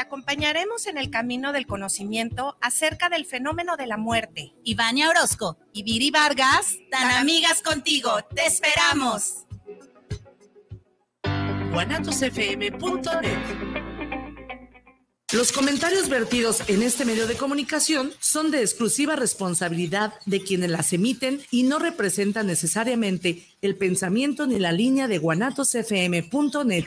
te acompañaremos en el camino del conocimiento acerca del fenómeno de la muerte. Ivania Orozco y Viri Vargas, tan amigas contigo. ¡Te esperamos! Los comentarios vertidos en este medio de comunicación son de exclusiva responsabilidad de quienes las emiten y no representan necesariamente el pensamiento ni la línea de guanatosfm.net.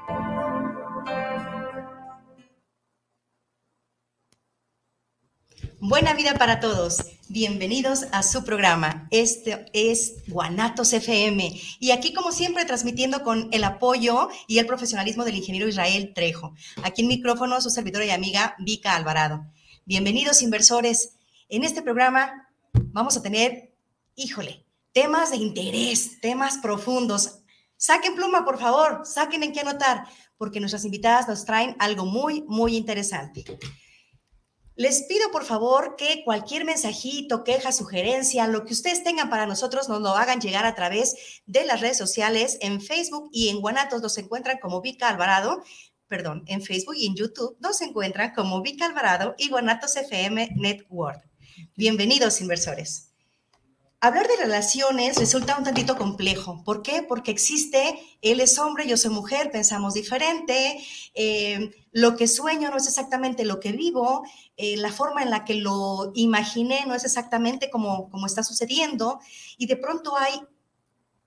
Buena vida para todos. Bienvenidos a su programa. Este es Guanatos FM. Y aquí, como siempre, transmitiendo con el apoyo y el profesionalismo del ingeniero Israel Trejo. Aquí en micrófono, su servidora y amiga Vika Alvarado. Bienvenidos, inversores. En este programa vamos a tener, híjole, temas de interés, temas profundos. Saquen pluma, por favor, saquen en qué anotar, porque nuestras invitadas nos traen algo muy, muy interesante. Les pido por favor que cualquier mensajito, queja, sugerencia, lo que ustedes tengan para nosotros, nos lo hagan llegar a través de las redes sociales. En Facebook y en Guanatos nos encuentran como Vika Alvarado. Perdón, en Facebook y en YouTube nos encuentran como Vika Alvarado y Guanatos FM Network. Bienvenidos, inversores. Hablar de relaciones resulta un tantito complejo. ¿Por qué? Porque existe, él es hombre, yo soy mujer, pensamos diferente, eh, lo que sueño no es exactamente lo que vivo, eh, la forma en la que lo imaginé no es exactamente como, como está sucediendo, y de pronto hay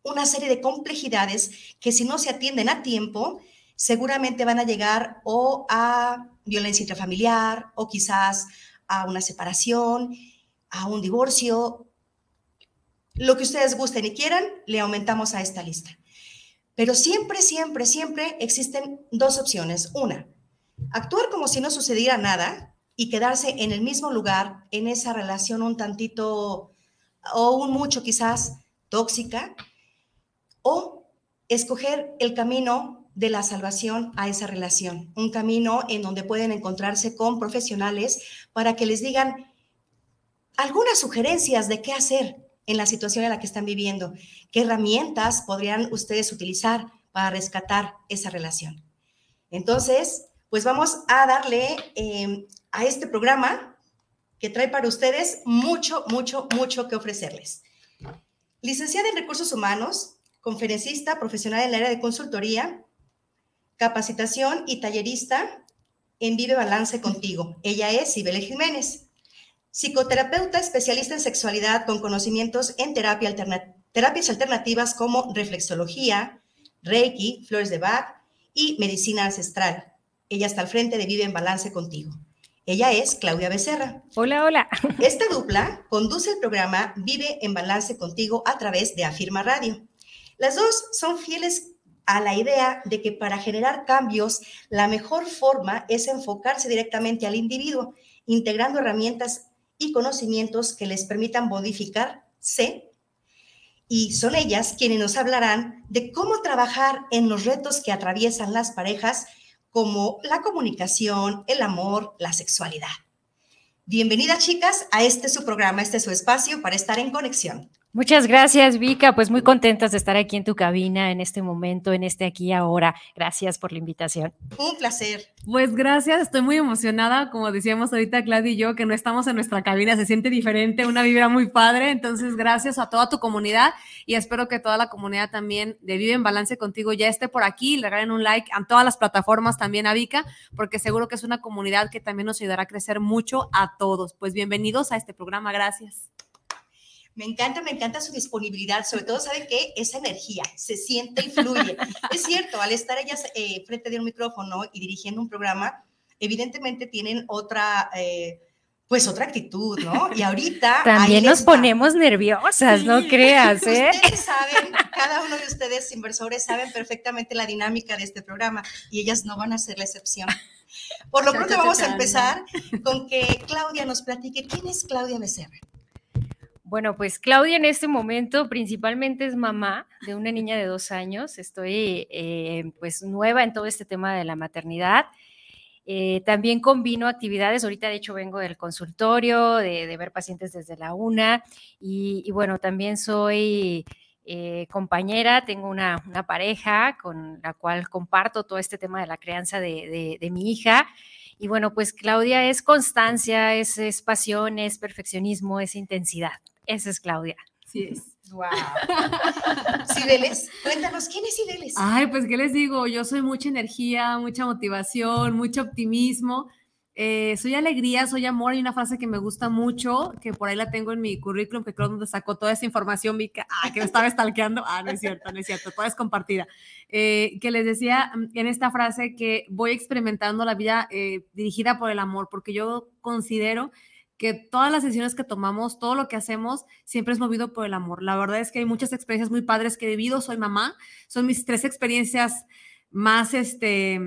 una serie de complejidades que si no se atienden a tiempo, seguramente van a llegar o a violencia intrafamiliar o quizás a una separación, a un divorcio lo que ustedes gusten y quieran, le aumentamos a esta lista. Pero siempre, siempre, siempre existen dos opciones. Una, actuar como si no sucediera nada y quedarse en el mismo lugar, en esa relación un tantito o un mucho quizás tóxica, o escoger el camino de la salvación a esa relación, un camino en donde pueden encontrarse con profesionales para que les digan algunas sugerencias de qué hacer, en la situación en la que están viviendo. ¿Qué herramientas podrían ustedes utilizar para rescatar esa relación? Entonces, pues vamos a darle em, a este programa que trae para ustedes mucho, mucho, mucho que ofrecerles. Licenciada en Recursos Humanos, conferencista profesional en el área de consultoría, capacitación y tallerista en Vive Balance Contigo. Ella es Sibele Jiménez. Psicoterapeuta especialista en sexualidad con conocimientos en terapia terapias alternativas como reflexología, Reiki, flores de Bach y medicina ancestral. Ella está al frente de Vive en Balance contigo. Ella es Claudia Becerra. Hola, hola. Esta dupla conduce el programa Vive en Balance contigo a través de Afirma Radio. Las dos son fieles a la idea de que para generar cambios, la mejor forma es enfocarse directamente al individuo, integrando herramientas y conocimientos que les permitan modificarse. Y son ellas quienes nos hablarán de cómo trabajar en los retos que atraviesan las parejas, como la comunicación, el amor, la sexualidad. Bienvenidas chicas a este su programa, este su espacio para estar en conexión. Muchas gracias, Vika. Pues muy contentas de estar aquí en tu cabina en este momento, en este aquí ahora. Gracias por la invitación. Un placer. Pues gracias, estoy muy emocionada. Como decíamos ahorita Claudia y yo, que no estamos en nuestra cabina, se siente diferente, una vibra muy padre. Entonces, gracias a toda tu comunidad y espero que toda la comunidad también de Vive en Balance contigo ya esté por aquí. Le regalen un like a todas las plataformas también a Vika, porque seguro que es una comunidad que también nos ayudará a crecer mucho a todos. Pues bienvenidos a este programa. Gracias. Me encanta, me encanta su disponibilidad, sobre todo, ¿sabe qué? Esa energía se siente y fluye. es cierto, al estar ellas eh, frente de un micrófono y dirigiendo un programa, evidentemente tienen otra... Eh, pues otra actitud, ¿no? Y ahorita... También nos ponemos nerviosas, no creas, ¿eh? Ustedes saben, cada uno de ustedes inversores saben perfectamente la dinámica de este programa y ellas no van a ser la excepción. Por lo pronto vamos a empezar con que Claudia nos platique quién es Claudia Becerra. Bueno, pues Claudia en este momento principalmente es mamá de una niña de dos años. Estoy eh, pues nueva en todo este tema de la maternidad. Eh, también combino actividades, ahorita de hecho vengo del consultorio, de, ver pacientes desde la una y, bueno, también soy eh, compañera, tengo una, pareja con la cual comparto todo este tema de la crianza de, mi hija. Y bueno, pues Claudia es constancia, es, es pasión, es perfeccionismo, es intensidad. Esa es Claudia. Sí es. Wow. Cibeles, cuéntanos, ¿quién es Cibeles? Ay, pues, ¿qué les digo? Yo soy mucha energía, mucha motivación, mucho optimismo. Eh, soy alegría, soy amor. Hay una frase que me gusta mucho, que por ahí la tengo en mi currículum, que creo donde sacó toda esa información, que, ah, que me estaba stalkeando. Ah, no es cierto, no es cierto, toda es compartida. Eh, que les decía mm, en esta frase que voy experimentando la vida eh, dirigida por el amor, porque yo considero que todas las decisiones que tomamos, todo lo que hacemos, siempre es movido por el amor. La verdad es que hay muchas experiencias muy padres que he vivido, soy mamá, son mis tres experiencias más, este,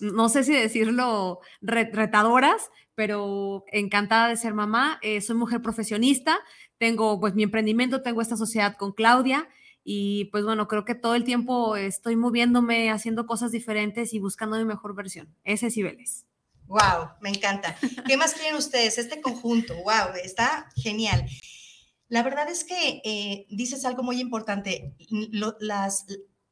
no sé si decirlo, retadoras, pero encantada de ser mamá, eh, soy mujer profesionista, tengo pues mi emprendimiento, tengo esta sociedad con Claudia y pues bueno, creo que todo el tiempo estoy moviéndome, haciendo cosas diferentes y buscando mi mejor versión. Ese es Cibeles. Wow, me encanta. ¿Qué más quieren ustedes? Este conjunto, wow, está genial. La verdad es que eh, dices algo muy importante. las,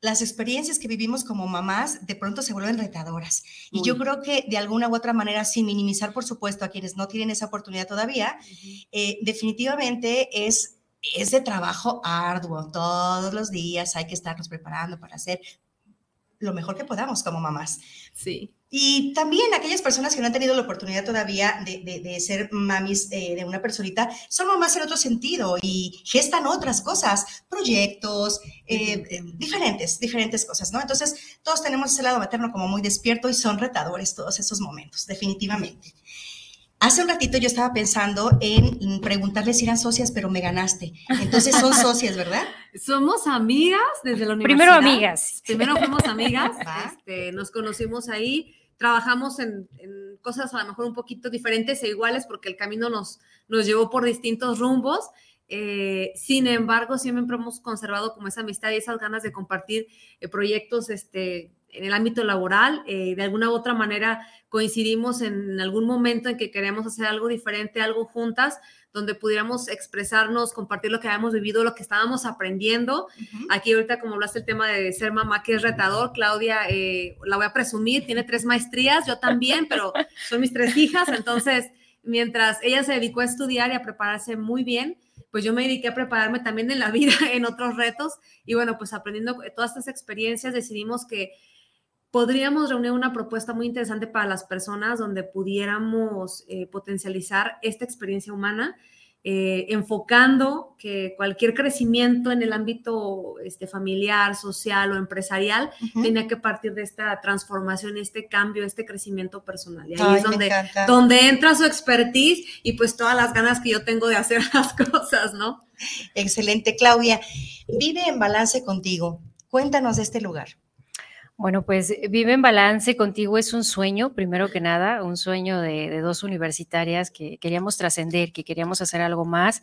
las experiencias que vivimos como mamás de pronto se vuelven retadoras. Y yo creo que de alguna u otra manera, sin minimizar, por supuesto, a quienes no tienen esa oportunidad todavía, eh, definitivamente es, es de trabajo arduo. Todos los días hay que estarnos preparando para hacer lo mejor que podamos como mamás. Sí. Y también aquellas personas que no han tenido la oportunidad todavía de, ser mamis eh, de una personita, son mamás en otro sentido y gestan otras cosas, proyectos, eh, eh, diferentes, diferentes cosas, ¿no? Entonces, todos tenemos ese lado materno como muy despierto y son retadores todos esos momentos, definitivamente. Hace un ratito yo estaba pensando en preguntarles si eran socias, pero me ganaste. Entonces son socias, ¿verdad? Somos amigas desde la universidad. Primero amigas. Primero fuimos amigas. Este, nos conocimos ahí. Trabajamos en, cosas a lo mejor un poquito diferentes e iguales porque el camino nos, nos llevó por distintos rumbos. Eh, sin embargo, siempre hemos conservado como esa amistad y esas ganas de compartir eh, proyectos este, en el ámbito laboral, eh, de alguna u otra manera coincidimos en algún momento en que queremos hacer algo diferente, algo juntas, donde pudiéramos expresarnos, compartir lo que habíamos vivido, lo que estábamos aprendiendo. Aquí ahorita, como hablaste el tema de ser mamá, que es retador, Claudia, eh, la voy a presumir, tiene tres maestrías, yo también, pero son mis tres hijas, entonces, mientras ella se dedicó a estudiar y a prepararse muy bien, pues yo me dediqué a prepararme también en la vida, en otros retos, y bueno, pues aprendiendo todas estas experiencias, decidimos que podríamos reunir una propuesta muy interesante para las personas donde pudiéramos eh, potencializar esta experiencia humana, eh, enfocando que cualquier crecimiento en el ámbito este, familiar, social o empresarial tenía que partir de esta transformación, este cambio, este crecimiento personal. Y ahí es donde, donde entra su expertise y pues todas las ganas que yo tengo de hacer las cosas, ¿no? Excelente, Claudia. Vive en balance contigo. Cuéntanos de este lugar. Bueno, pues eh, Vive en Balance contigo es un sueño, primero que nada, un sueño de, de dos universitarias que queríamos trascender, que queríamos hacer algo más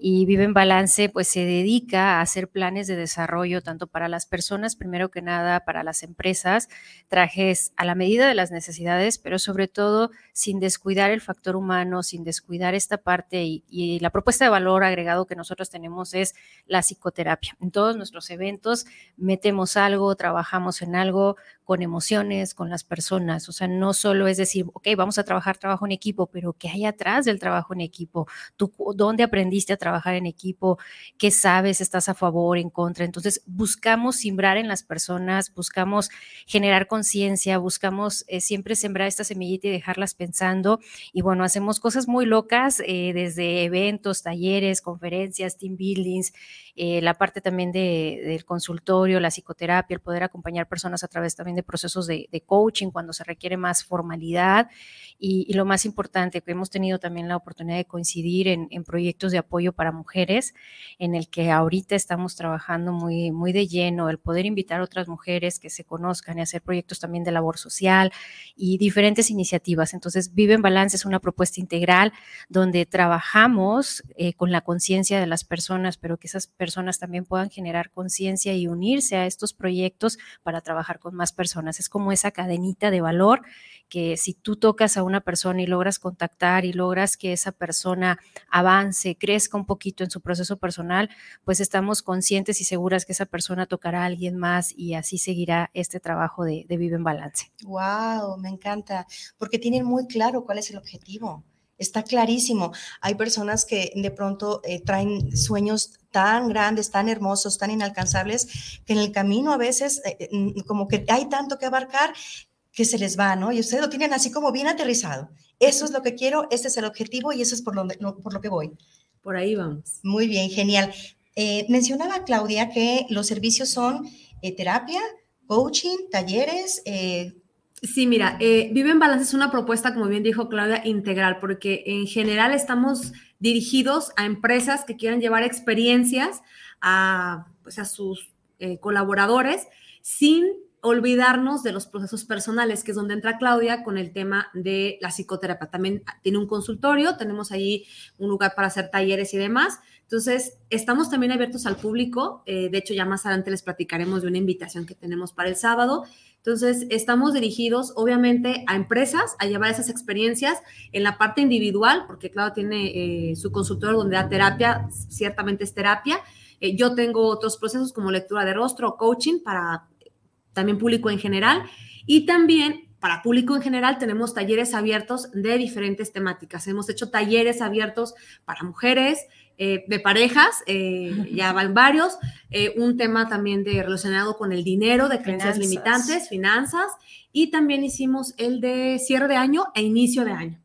y Vive en Balance pues se dedica a hacer planes de desarrollo tanto para las personas, primero que nada para las empresas, trajes a la medida de las necesidades, pero sobre todo sin descuidar el factor humano, sin descuidar esta parte y, y la propuesta de valor agregado que nosotros tenemos es la psicoterapia. En todos nuestros eventos metemos algo, trabajamos en algo con emociones, con las personas, o sea, no solo es decir, ok, vamos a trabajar trabajo en equipo, pero ¿qué hay atrás del trabajo en equipo? ¿Tú dónde aprendiste a trabajar? en equipo, qué sabes, estás a favor, en contra. Entonces, buscamos simbrar en las personas, buscamos generar conciencia, buscamos eh, siempre sembrar esta semillita y dejarlas pensando. Y bueno, hacemos cosas muy locas, eh, desde eventos, talleres, conferencias, team buildings, eh, la parte también de, del consultorio, la psicoterapia, el poder acompañar personas a través también de procesos de, coaching cuando se requiere más formalidad y, lo más importante, que hemos tenido también la oportunidad de coincidir en, proyectos de apoyo para mujeres, en el que ahorita estamos trabajando muy, muy de lleno, el poder invitar a otras mujeres que se conozcan y hacer proyectos también de labor social y diferentes iniciativas. Entonces, Vive en Balance es una propuesta integral donde trabajamos eh, con la conciencia de las personas, pero que esas personas también puedan generar conciencia y unirse a estos proyectos para trabajar con más personas. Es como esa cadenita de valor que si tú tocas a una persona y logras contactar y logras que esa persona avance, crezca un poquito en su proceso personal, pues estamos conscientes y seguras que esa persona tocará a alguien más y así seguirá este trabajo de, de Vive en Balance. ¡Wow! Me encanta, porque tienen muy claro cuál es el objetivo. Está clarísimo. Hay personas que de pronto eh, traen sueños tan grandes, tan hermosos, tan inalcanzables, que en el camino a veces eh, mm, como que hay tanto que abarcar que se les va, ¿no? Y ustedes lo tienen así como bien aterrizado. Eso es lo que quiero, este es el objetivo y eso es por lo, por lo que voy. Por ahí vamos. Muy bien, genial. Eh, mencionaba Claudia que los servicios son terapia, coaching, talleres, Sí, mira, eh, Vive en Balance es una propuesta, como bien dijo Claudia, integral, porque en general estamos dirigidos a empresas que quieran llevar experiencias a, pues, a sus eh, colaboradores sin olvidarnos de los procesos personales, que es donde entra Claudia con el tema de la psicoterapia. También tiene un consultorio, tenemos ahí un lugar para hacer talleres y demás. Entonces, estamos también abiertos al público. Eh, de hecho, ya más adelante les platicaremos de una invitación que tenemos para el sábado. Entonces, estamos dirigidos obviamente a empresas a llevar esas experiencias en la parte individual, porque claro, tiene eh, su consultorio donde da terapia, ciertamente es terapia. Eh, yo tengo otros procesos como lectura de rostro, coaching para también público en general y también para público en general tenemos talleres abiertos de diferentes temáticas. Hemos hecho talleres abiertos para mujeres, eh, de parejas, eh, ya van varios, eh, un tema también de, relacionado con el dinero, de creencias limitantes, finanzas, y también hicimos el de cierre de año e inicio de año.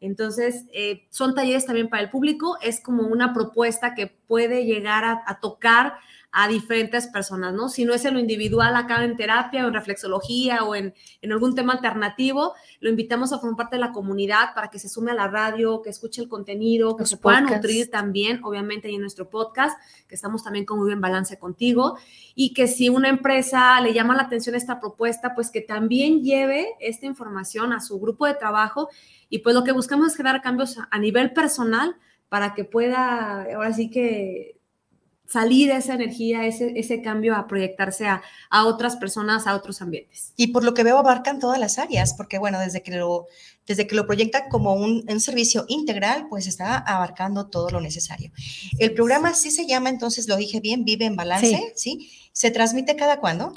Entonces, son talleres también para el público, es como una propuesta que puede llegar a tocar a diferentes personas, ¿no? Si no es en lo individual, acá en terapia o en reflexología o en, algún tema alternativo, lo invitamos a formar parte de la comunidad para que se sume a la radio, que escuche el contenido, que se pueda nutrir también, obviamente, en nuestro podcast, que estamos también con muy bien balance contigo, y que si una empresa le llama la atención esta propuesta, pues que también lleve esta información a su grupo de trabajo y pues lo que buscamos es crear cambios a nivel personal para que pueda, ahora sí que salir esa energía, ese, ese cambio a proyectarse a, a, otras personas, a otros ambientes. Y por lo que veo abarcan todas las áreas, porque bueno, desde que lo, desde que lo proyecta como un, un servicio integral, pues está abarcando todo lo necesario. El programa sí se llama, entonces lo dije bien, Vive en Balance, ¿sí? ¿sí? ¿Se transmite cada cuándo?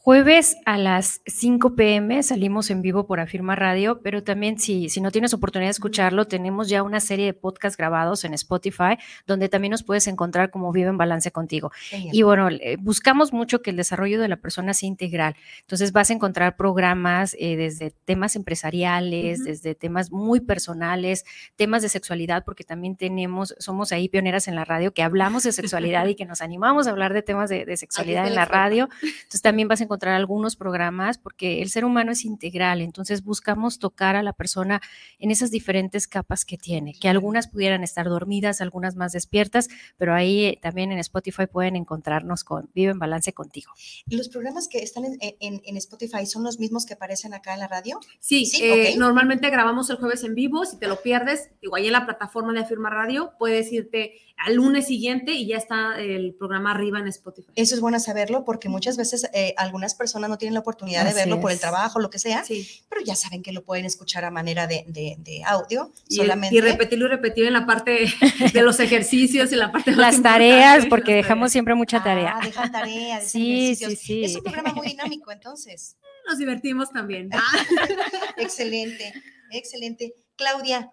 Jueves a las 5 pm salimos en vivo por Afirma Radio, pero también si, si no tienes oportunidad de escucharlo, tenemos ya una serie de podcasts grabados en Spotify, donde también nos puedes encontrar como Vive en Balance contigo. Y bueno, buscamos mucho que el desarrollo de la persona sea integral. Entonces vas a encontrar programas eh, desde temas empresariales, desde temas muy personales, temas de sexualidad, porque también tenemos, somos ahí pioneras en la radio que hablamos de sexualidad y que nos animamos a hablar de temas de, de sexualidad en la radio. Entonces también vas a encontrar algunos programas porque el ser humano es integral, entonces buscamos tocar a la persona en esas diferentes capas que tiene, que algunas pudieran estar dormidas, algunas más despiertas, pero ahí también en Spotify pueden encontrarnos con Vive en Balance contigo. ¿Y los programas que están en, Spotify son los mismos que aparecen acá en la radio? Sí, ¿Sí? Eh, normalmente grabamos el jueves en vivo, si te lo pierdes, igual en la plataforma de Afirma Radio, puedes irte al lunes siguiente y ya está el programa arriba en Spotify. Eso es bueno saberlo porque muchas veces eh, algunas personas no tienen la oportunidad de verlo por el trabajo, lo que sea, pero ya saben que lo pueden escuchar a manera de, de, audio y, solamente. Y repetirlo y repetir en la parte de los ejercicios y la parte de las tareas, porque dejamos siempre mucha tarea. Ah, dejan tareas, sí, sí, sí. Es un programa muy dinámico, entonces. Nos divertimos también. excelente, excelente. Claudia,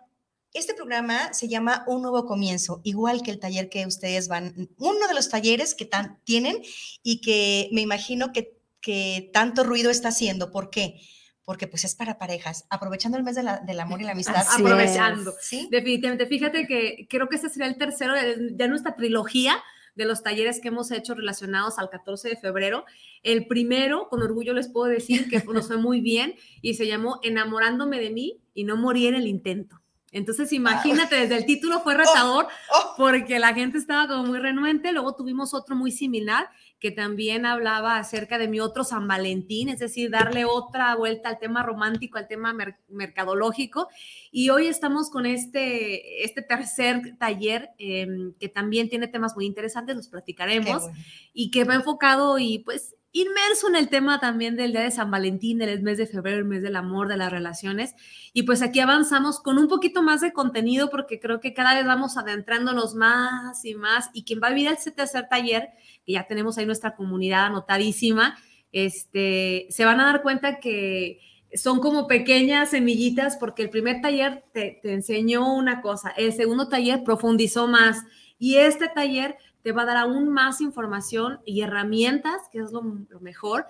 este programa se llama Un Nuevo Comienzo, igual que el taller que ustedes van, uno de los talleres que tan, tienen y que me imagino que, que tanto ruido está haciendo. ¿Por qué? Porque pues es para parejas, aprovechando el mes del amor y la amistad. aprovechando, ¿Sí? definitivamente. Fíjate que creo que este sería el tercero de, de nuestra trilogía de los talleres que hemos hecho relacionados al 14 de febrero. El primero, con orgullo les puedo decir que nos fue muy bien y se llamó Enamorándome de mí y no morí en el intento. Entonces, imagínate, desde el título fue retador Oh, oh. porque la gente estaba como muy renuente. Luego tuvimos otro muy similar que también hablaba acerca de mi otro San Valentín, es decir, darle otra vuelta al tema romántico, al tema mer- mercadológico. Y hoy estamos con este, este tercer taller eh, que también tiene temas muy interesantes, los platicaremos bueno. y que va enfocado y pues inmerso en el tema también del día de San Valentín, del mes de febrero, el mes del amor, de las relaciones. Y pues aquí avanzamos con un poquito más de contenido porque creo que cada vez vamos adentrándonos más y más. Y quien va a vivir este tercer taller, que ya tenemos ahí nuestra comunidad anotadísima, este, se van a dar cuenta que son como pequeñas semillitas porque el primer taller te, te enseñó una cosa, el segundo taller profundizó más y este taller te va a dar aún más información y herramientas, que es lo, mejor,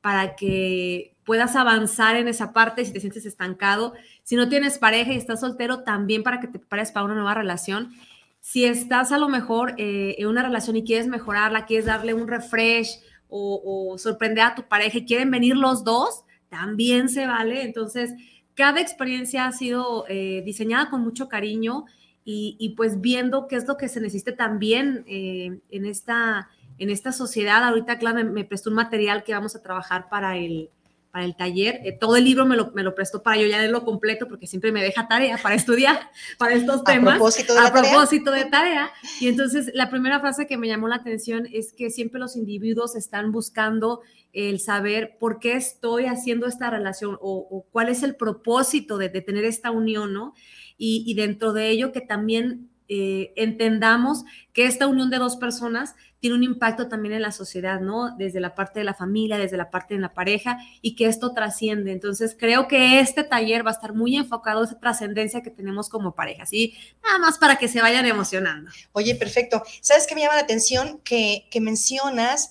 para que puedas avanzar en esa parte si te sientes estancado. Si no tienes pareja y estás soltero, también para que te prepares para una nueva relación. Si estás a lo mejor eh, en una relación y quieres mejorarla, quieres darle un refresh o, o sorprender a tu pareja y quieren venir los dos, también se vale. Entonces, cada experiencia ha sido eh, diseñada con mucho cariño y, y, pues viendo qué es lo que se necesita también eh, en, esta, en esta sociedad. Ahorita, claro, me, me, prestó un material que vamos a trabajar para el, para el taller. Eh, todo el libro me lo, me lo, prestó para yo ya leerlo completo porque siempre me deja tarea para estudiar para estos temas. A propósito de, a propósito tarea. de tarea. Y entonces la primera frase que me llamó la atención es que siempre los individuos están buscando el saber por qué estoy haciendo esta relación o, o cuál es el propósito de, de, tener esta unión, ¿no? Y, dentro de ello que también eh, entendamos que esta unión de dos personas tiene un impacto también en la sociedad, ¿no? Desde la parte de la familia, desde la parte de la pareja y que esto trasciende. Entonces, creo que este taller va a estar muy enfocado a esa trascendencia que tenemos como pareja, ¿sí? Nada más para que se vayan emocionando. Oye, perfecto. ¿Sabes qué me llama la atención? Que, que mencionas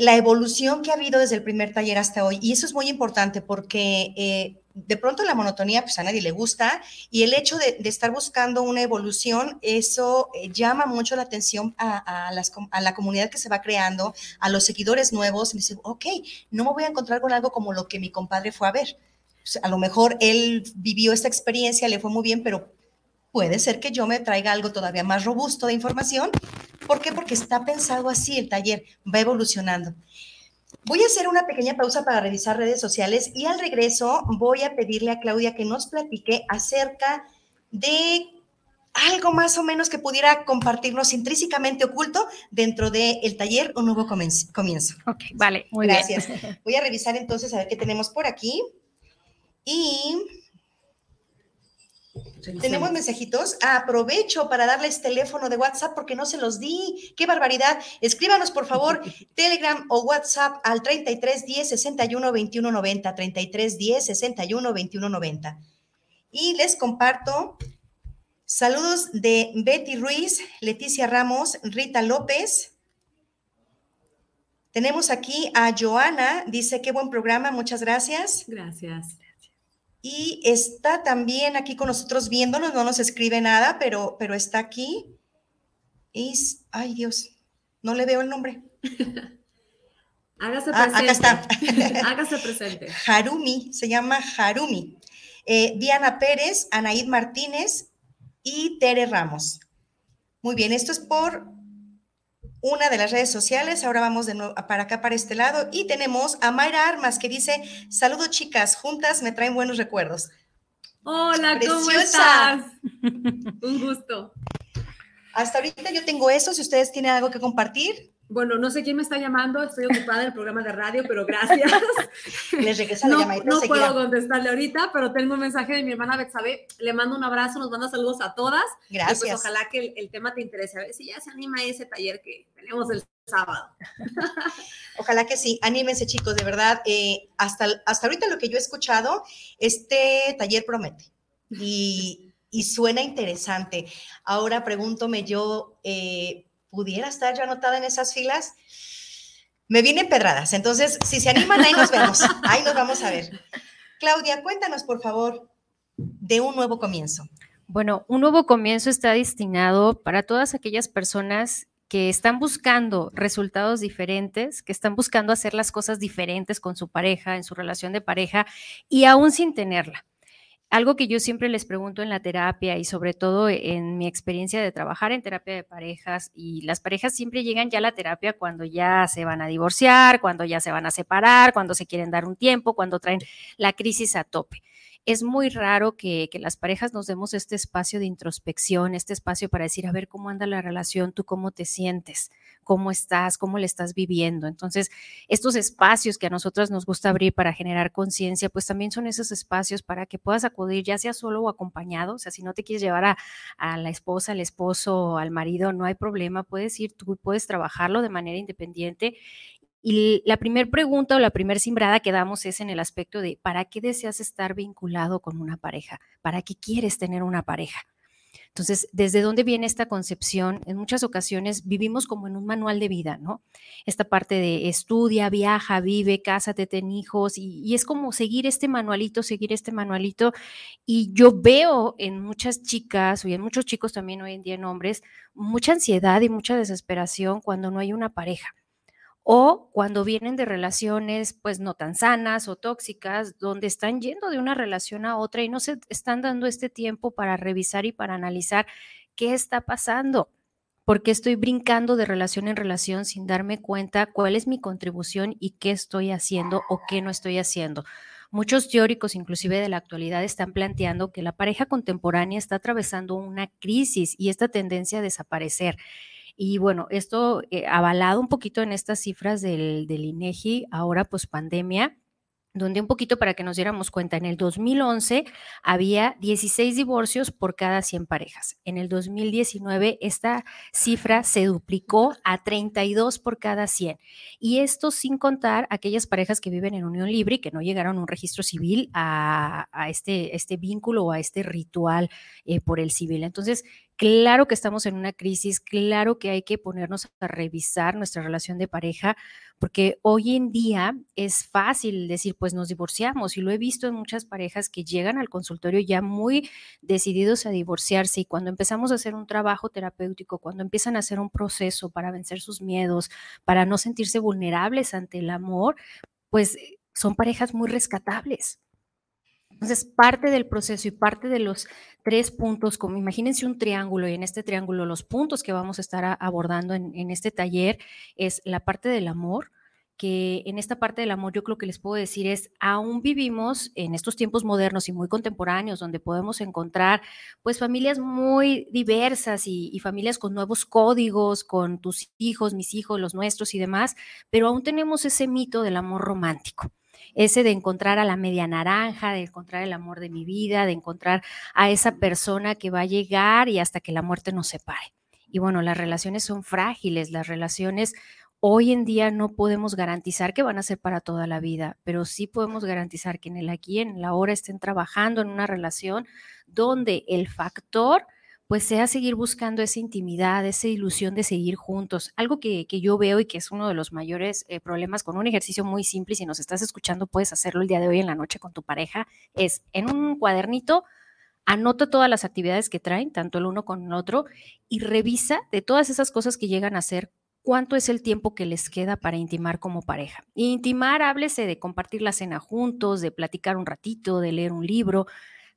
la evolución que ha habido desde el primer taller hasta hoy. Y eso es muy importante porque eh, de pronto la monotonía pues a nadie le gusta y el hecho de, estar buscando una evolución, eso eh, llama mucho la atención a, la comunidad que se va creando, a los seguidores nuevos. Y dicen, ok, no me voy a encontrar con algo como lo que mi compadre fue a ver. Pues, a lo mejor él vivió esta experiencia, le fue muy bien, pero puede ser que yo me traiga algo todavía más robusto de información. ¿Por qué? Porque está pensado así el taller, va evolucionando. Voy a hacer una pequeña pausa para revisar redes sociales y al regreso voy a pedirle a Claudia que nos platique acerca de algo más o menos que pudiera compartirnos intrínsecamente oculto dentro del el taller Un Nuevo Comienzo. Ok, vale, muy Gracias. bien. Voy a revisar entonces a ver qué tenemos por aquí. Y tenemos mensajitos. Aprovecho para darles teléfono de WhatsApp porque no se los di. ¡Qué barbaridad! Escríbanos, por favor, Telegram o WhatsApp al 33 10 61 21 90. 33 10 61 21 90. Y les comparto saludos de Betty Ruiz, Leticia Ramos, Rita López. Tenemos aquí a Joana, dice qué buen programa, muchas gracias. Gracias. Y está también aquí con nosotros viéndonos, no nos escribe nada, pero, pero está aquí. Es, ay Dios, no le veo el nombre. Hágase Ah, presente. acá está. Hágase presente. Harumi, se llama Harumi. Eh, Diana Pérez, Anaid Martínez y Tere Ramos. Muy bien, esto es por una de las redes sociales. Ahora vamos de nuevo para acá, para este lado. Y tenemos a Mayra Armas que dice, saludos chicas, juntas me traen buenos recuerdos. Hola, ¿cómo Preciosa. estás? Un gusto. Hasta ahorita yo tengo eso, si ustedes tienen algo que compartir, Bueno, no sé quién me está llamando, estoy ocupada en el programa de radio, pero gracias. les regresa la No, llamadita no puedo contestarle ahorita, pero tengo un mensaje de mi hermana Betsabe. Le mando un abrazo, nos manda saludos a todas. Y Gracias. pues ojalá que el, el tema te interese. A ver si ya se anima ese taller que tenemos el sábado. Ojalá que sí, anímense chicos, de verdad. eh, hasta, hasta ahorita lo que yo he escuchado, este taller promete y, y suena interesante. Ahora pregúntome yo, eh, ¿pudiera estar yo anotada en esas filas? Me vienen pedradas, entonces si se animan, ahí nos vemos, ahí nos vamos a ver. Claudia, cuéntanos por favor de un nuevo comienzo. Bueno, un nuevo comienzo está destinado para todas aquellas personas que están buscando resultados diferentes, que están buscando hacer las cosas diferentes con su pareja, en su relación de pareja, y aún sin tenerla algo que yo siempre les pregunto en la terapia y sobre todo en mi experiencia de trabajar en terapia de parejas y las parejas siempre llegan ya a la terapia cuando ya se van a divorciar, cuando ya se van a separar, cuando se quieren dar un tiempo, cuando traen la crisis a tope. Es muy raro que, las parejas nos demos este espacio de introspección, este espacio para decir, a ver, ¿cómo anda la relación? ¿Tú cómo te sientes? cómo estás, cómo le estás viviendo. Entonces, estos espacios que a nosotros nos gusta abrir para generar conciencia, pues también son esos espacios para que puedas acudir, ya sea solo o acompañado. O sea, si no te quieres llevar a, la esposa, al esposo, al marido, no hay problema, puedes ir tú, puedes trabajarlo de manera independiente y la primera pregunta o la primera simbrada que damos es en el aspecto de ¿para qué deseas estar vinculado con una pareja? ¿Para qué quieres tener una pareja? Entonces, ¿desde dónde viene esta concepción? En muchas ocasiones vivimos como en un manual de vida, ¿no? Esta parte de estudia, viaja, vive, cásate, ten hijos, y, es como seguir este manualito, seguir este manualito. Y yo veo en muchas chicas, y en muchos chicos también hoy en día en hombres, mucha ansiedad y mucha desesperación cuando no hay una pareja o cuando vienen de relaciones pues no tan sanas o tóxicas, donde están yendo de una relación a otra y no se están dando este tiempo para revisar y para analizar qué está pasando, por qué estoy brincando de relación en relación sin darme cuenta cuál es mi contribución y qué estoy haciendo o qué no estoy haciendo. Muchos teóricos, inclusive de la actualidad, están planteando que la pareja contemporánea está atravesando una crisis y esta tendencia a desaparecer. Y bueno, esto eh, avalado un poquito en estas cifras del, del INEGI, ahora pues pandemia, donde un poquito para que nos diéramos cuenta, en el 2011 había 16 divorcios por cada 100 parejas. En el 2019 esta cifra se duplicó a 32 por cada 100. Y esto sin contar aquellas parejas que viven en unión libre y que no llegaron a un registro civil a, este, este vínculo o a este ritual eh, por el civil. Entonces, Claro que estamos en una crisis, claro que hay que ponernos a revisar nuestra relación de pareja, porque hoy en día es fácil decir, pues nos divorciamos, y lo he visto en muchas parejas que llegan al consultorio ya muy decididos a divorciarse, y cuando empezamos a hacer un trabajo terapéutico, cuando empiezan a hacer un proceso para vencer sus miedos, para no sentirse vulnerables ante el amor, pues son parejas muy rescatables. Entonces, parte del proceso y parte de los tres puntos, como imagínense un triángulo y en este triángulo los puntos que vamos a estar abordando en, este taller es la parte del amor, que en esta parte del amor yo creo que les puedo decir es, aún vivimos en estos tiempos modernos y muy contemporáneos, donde podemos encontrar pues familias muy diversas y, familias con nuevos códigos, con tus hijos, mis hijos, los nuestros y demás, pero aún tenemos ese mito del amor romántico ese de encontrar a la media naranja, de encontrar el amor de mi vida, de encontrar a esa persona que va a llegar y hasta que la muerte nos separe. Y bueno, las relaciones son frágiles, las relaciones hoy en día no podemos garantizar que van a ser para toda la vida, pero sí podemos garantizar que en el aquí, en la hora estén trabajando en una relación donde el factor pues sea seguir buscando esa intimidad, esa ilusión de seguir juntos. Algo que, yo veo y que es uno de los mayores eh, problemas con un ejercicio muy simple, si nos estás escuchando, puedes hacerlo el día de hoy en la noche con tu pareja, es en un cuadernito, anota todas las actividades que traen, tanto el uno con el otro, y revisa de todas esas cosas que llegan a hacer cuánto es el tiempo que les queda para intimar como pareja. intimar, háblese de compartir la cena juntos, de platicar un ratito, de leer un libro,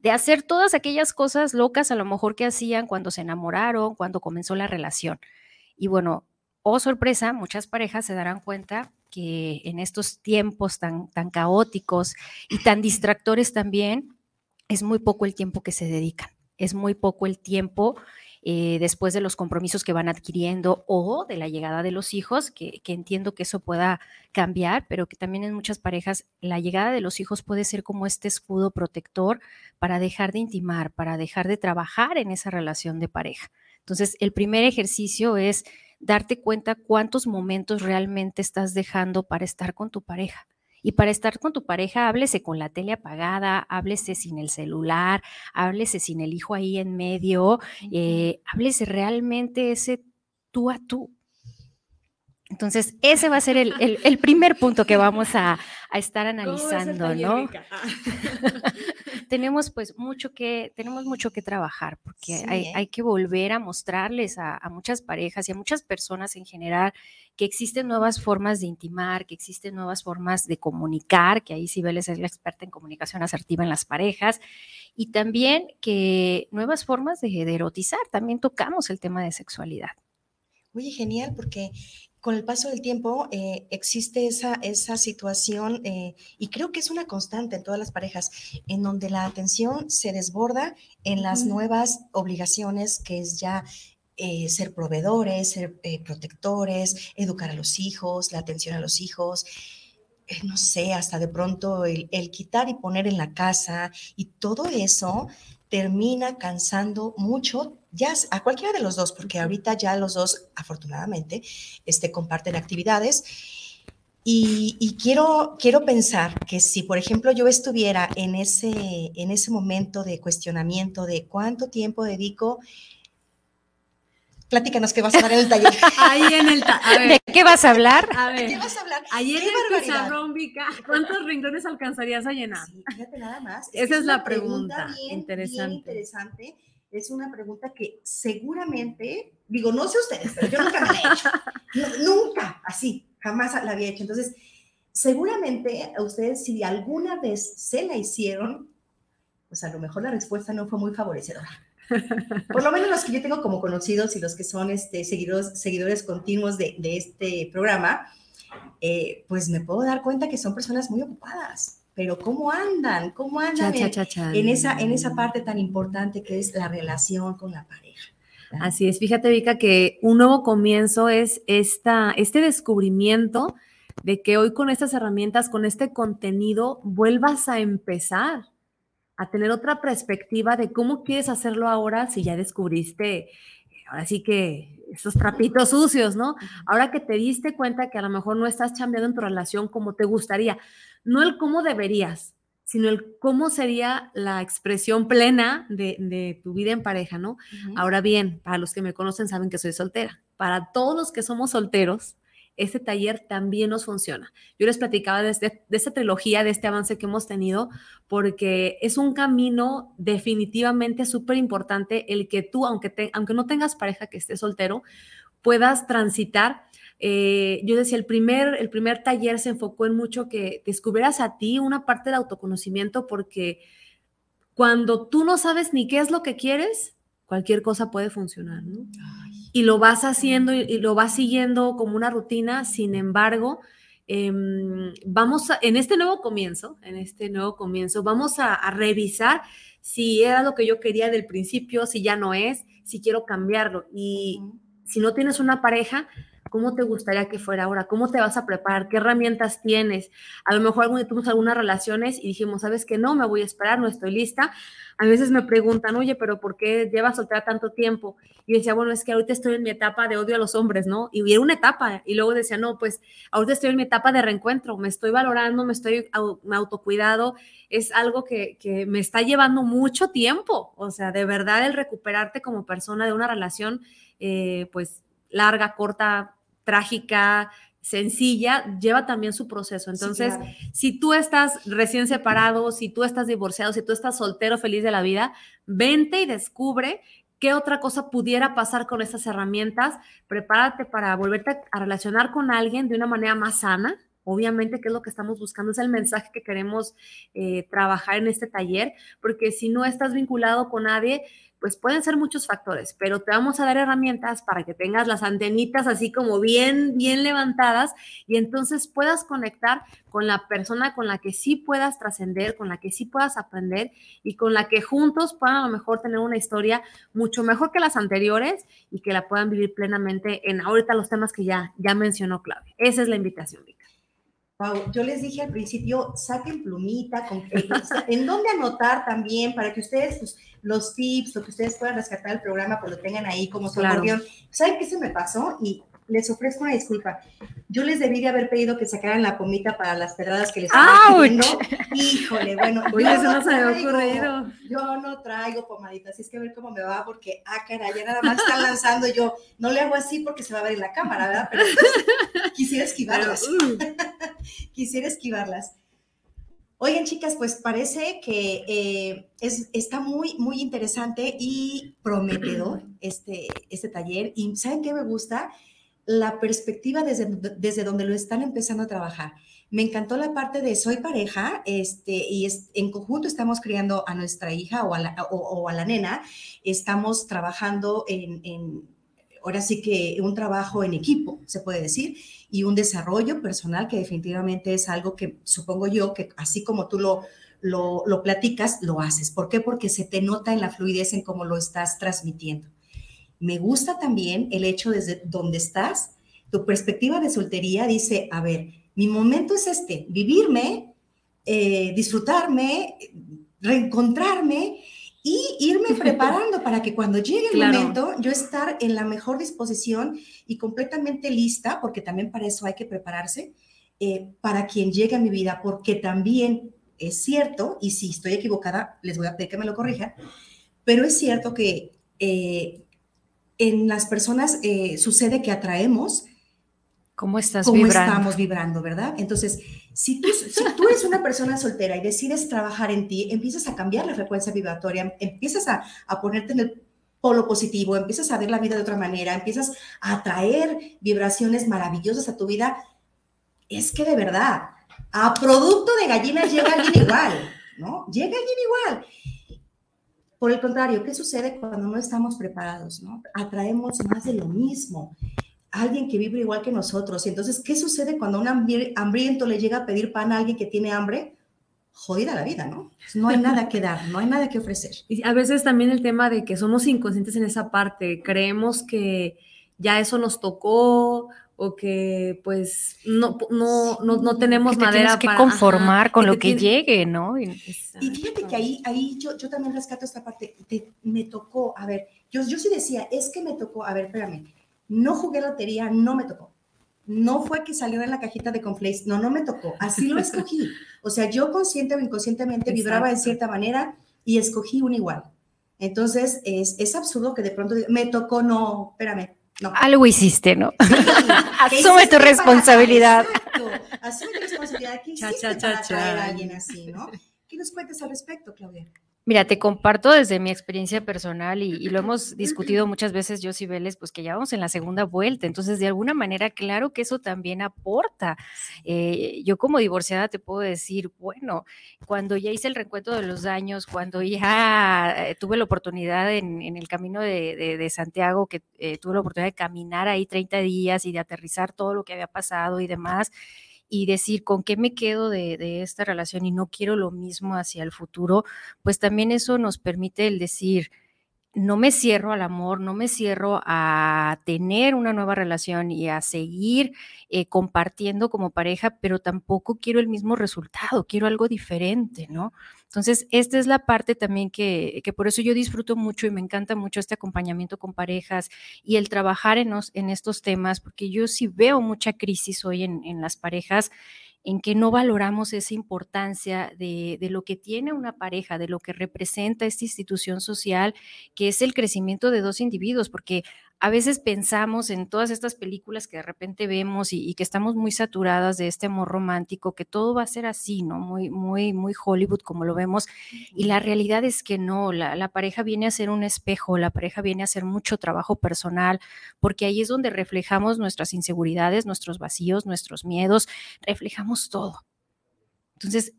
de hacer todas aquellas cosas locas a lo mejor que hacían cuando se enamoraron, cuando comenzó la relación. Y bueno, oh sorpresa, muchas parejas se darán cuenta que en estos tiempos tan, tan caóticos y tan distractores también, es muy poco el tiempo que se dedican, es muy poco el tiempo eh, después de los compromisos que van adquiriendo o de la llegada de los hijos, que, entiendo que eso pueda cambiar, pero que también en muchas parejas la llegada de los hijos puede ser como este escudo protector para dejar de intimar, para dejar de trabajar en esa relación de pareja. Entonces, el primer ejercicio es darte cuenta cuántos momentos realmente estás dejando para estar con tu pareja. Y para estar con tu pareja, háblese con la tele apagada, háblese sin el celular, háblese sin el hijo ahí en medio, eh, háblese realmente ese tú a tú. Entonces, ese va a ser el, primer punto que vamos a, estar analizando, ¿no? tenemos pues mucho que, tenemos mucho que trabajar, porque ¿eh? hay, que volver a mostrarles a, muchas parejas y a muchas personas en general que existen nuevas formas de intimar, que existen nuevas formas de comunicar, que ahí Vélez es la experta en comunicación asertiva en las parejas, y también que nuevas formas de erotizar, también tocamos el tema de sexualidad. Oye, genial, porque con el paso del tiempo eh, existe esa, esa situación eh, y creo que es una constante en todas las parejas, en donde la atención se desborda en las nuevas obligaciones que es ya eh, ser proveedores, ser protectores, educar a los hijos, la atención a los hijos. no sé, hasta de pronto el, el quitar y poner en la casa y todo eso termina cansando mucho ya a cualquiera de los dos, porque ahorita ya los dos, afortunadamente, este, comparten actividades. Y, quiero, quiero pensar que si, por ejemplo, yo estuviera en ese, en ese momento de cuestionamiento de cuánto tiempo dedico, platícanos qué vas a dar en el taller. Ahí en el taller. ¿De qué vas a hablar? A ver. ¿De qué vas a hablar? Ahí en el pizarrón, ¿cuántos rincones alcanzarías a llenar? fíjate nada más. Esa es, la pregunta, interesante. Bien interesante es una pregunta que seguramente, digo, no sé ustedes, pero yo nunca me la he hecho. nunca, así, jamás la había hecho. Entonces, seguramente a ustedes, si alguna vez se la hicieron, pues a lo mejor la respuesta no fue muy favorecedora. Por lo menos los que yo tengo como conocidos y los que son este, seguidores, seguidores continuos de, de este programa, eh, pues me puedo dar cuenta que son personas muy ocupadas pero ¿cómo andan? ¿Cómo andan en, esa, en esa parte tan importante que es la relación con la pareja? Así es, fíjate, Vika, que un nuevo comienzo es esta, este descubrimiento de que hoy con estas herramientas, con este contenido, vuelvas a empezar a tener otra perspectiva de cómo quieres hacerlo ahora si ya descubriste, ahora sí que esos trapitos sucios, ¿no? Ahora que te diste cuenta que a lo mejor no estás cambiando en tu relación como te gustaría, no el cómo deberías, sino el cómo sería la expresión plena de, tu vida en pareja, ¿no? Ahora bien, para los que me conocen saben que soy soltera. Para todos los que somos solteros, este taller también nos funciona. Yo les platicaba de, este, de esta trilogía, de este avance que hemos tenido, porque es un camino definitivamente súper importante el que tú, aunque, aunque no tengas pareja que esté soltero, puedas transitar eh, yo decía, el primer, el primer taller se enfocó en mucho que descubrieras a ti una parte del autoconocimiento porque cuando tú no sabes ni qué es lo que quieres, cualquier cosa puede funcionar, ¿no? Y lo vas haciendo y, lo vas siguiendo como una rutina, sin embargo, em, vamos a, en este nuevo comienzo, en este nuevo comienzo, vamos a, a revisar si era lo que yo quería del principio, si ya no es, si quiero cambiarlo. Y si no tienes una pareja, ¿Cómo te gustaría que fuera ahora? ¿Cómo te vas a preparar? ¿Qué herramientas tienes? A lo mejor tuvimos algunas relaciones y dijimos, ¿sabes qué? No, me voy a esperar, no estoy lista. A veces me preguntan, oye, pero ¿por qué llevas soltera tanto tiempo? Y decía, bueno, es que ahorita estoy en mi etapa de odio a los hombres, ¿no? Y era una etapa. Y luego decía, no, pues ahorita estoy en mi etapa de reencuentro, me estoy valorando, me estoy me autocuidado. Es algo que, que me está llevando mucho tiempo. O sea, de verdad el recuperarte como persona de una relación, eh, pues larga, corta, trágica, sencilla, lleva también su proceso. Entonces, si tú estás recién separado, si tú estás divorciado, si tú estás soltero, feliz de la vida, vente y descubre qué otra cosa pudiera pasar con estas herramientas. Prepárate para volverte a relacionar con alguien de una manera más sana. Obviamente, que es lo que estamos buscando, es el mensaje que queremos eh, trabajar en este taller, porque si no estás vinculado con nadie, pues pueden ser muchos factores, pero te vamos a dar herramientas para que tengas las antenitas así como bien, bien levantadas y entonces puedas conectar con la persona con la que sí puedas trascender, con la que sí puedas aprender y con la que juntos puedan a lo mejor tener una historia mucho mejor que las anteriores y que la puedan vivir plenamente en ahorita los temas que ya, ya mencionó Claudia. Esa es la invitación, Vika. Wow, yo les dije al principio, saquen plumita, con, en dónde anotar también para que ustedes, pues, los tips, lo que ustedes puedan rescatar del programa, pues lo tengan ahí como su claro. ¿Saben qué se me pasó? Y les ofrezco una disculpa. Yo les debí de haber pedido que sacaran la pomita para las pedradas que les estaba pidiendo. Híjole, bueno. Oye, eso no, se me ocurrido. Yo no traigo pomadita, así es que a ver cómo me va, porque, ah, caray, ya nada más están lanzando yo. No le hago así porque se va a ver en la cámara, ¿verdad? Pero quisiera esquivarlas. Uh. quisiera esquivarlas. Oigan, chicas, pues parece que eh, es, está muy, muy interesante y prometedor este, este taller. Y ¿saben qué me gusta? La perspectiva desde, desde donde lo están empezando a trabajar. Me encantó la parte de soy pareja este, y es, en conjunto estamos criando a nuestra hija o a la, o, a la nena. Estamos trabajando en, en, ahora sí que un trabajo en equipo, se puede decir y un desarrollo personal que definitivamente es algo que supongo yo que así como tú lo, lo, platicas, lo haces. ¿Por qué? Porque se te nota en la fluidez en cómo lo estás transmitiendo. Me gusta también el hecho desde donde estás, tu perspectiva de soltería dice, a ver, mi momento es este, vivirme, eh, disfrutarme, reencontrarme y irme preparando para que cuando llegue el momento yo estar en la mejor disposición y completamente lista, porque también para eso hay que prepararse, eh, para quien llegue a mi vida, porque también es cierto, y si estoy equivocada, les voy a pedir que me lo corrijan, pero es cierto que eh, en las personas eh, sucede que atraemos ¿Cómo estás cómo estamos vibrando, ¿verdad? Entonces, si tú, si tú eres una persona soltera y decides trabajar en ti, empiezas a cambiar la frecuencia vibratoria, empiezas a, a ponerte en el polo positivo, empiezas a ver la vida de otra manera, empiezas a atraer vibraciones maravillosas a tu vida, es que de verdad, a producto de gallinas llega alguien igual, ¿no? Llega alguien igual. Por el contrario, ¿qué sucede cuando no estamos preparados, ¿no? Atraemos más de lo mismo alguien que vive igual que nosotros. Y entonces, ¿qué sucede cuando un hambriento le llega a pedir pan a alguien que tiene hambre? Jodida la vida, ¿no? No hay nada que dar, no hay nada que ofrecer. Y a veces también el tema de que somos inconscientes en esa parte, creemos que ya eso nos tocó o que pues no, no, no, tenemos que madera que conformar con lo que, llegue, ¿no? Y, fíjate que ahí, ahí yo, yo también rescato esta parte, me tocó, a ver, yo, yo sí decía, es que me tocó, a ver, espérame, no jugué lotería, no me tocó. No fue que salió en la cajita de conflays, no, no me tocó. Así lo escogí. O sea, yo consciente o inconscientemente vibraba en cierta manera y escogí un igual. Entonces, es, es absurdo que de pronto me tocó, no, espérame, no. Algo hiciste, ¿no? Asume tu responsabilidad. Asume tu responsabilidad. ¿Qué hiciste cha, para a alguien así, no? ¿Qué nos cuentas al respecto, Claudia? Mira, te comparto desde mi experiencia personal y, lo hemos discutido muchas veces yo y Vélez, pues que ya vamos en la segunda vuelta, entonces de alguna manera claro que eso también aporta. Eh, yo como divorciada te puedo decir, bueno, cuando ya hice el recuento de los daños, cuando ya eh, tuve la oportunidad en, el camino de, Santiago, que eh, tuve la oportunidad de caminar ahí 30 días y de aterrizar todo lo que había pasado y demás, y decir con qué me quedo de, esta relación y no quiero lo mismo hacia el futuro, pues también eso nos permite el decir, no me cierro al amor, no me cierro a tener una nueva relación y a seguir eh, compartiendo como pareja, pero tampoco quiero el mismo resultado, quiero algo diferente, ¿no? Entonces, esta es la parte también que, por eso yo disfruto mucho y me encanta mucho este acompañamiento con parejas y el trabajar en, estos temas, porque yo sí veo mucha crisis hoy en las parejas en que no valoramos esa importancia de, lo que tiene una pareja, de lo que representa esta institución social, que es el crecimiento de dos individuos, porque a veces pensamos en todas estas películas que de repente vemos y, que estamos muy saturadas de este amor romántico, que todo va a ser así, ¿no? Muy, muy, muy Hollywood como lo vemos. Y la realidad es que no, la, la pareja viene a ser un espejo, la pareja viene a hacer mucho trabajo personal, porque ahí es donde reflejamos nuestras inseguridades, nuestros vacíos, nuestros miedos, reflejamos todo. Entonces,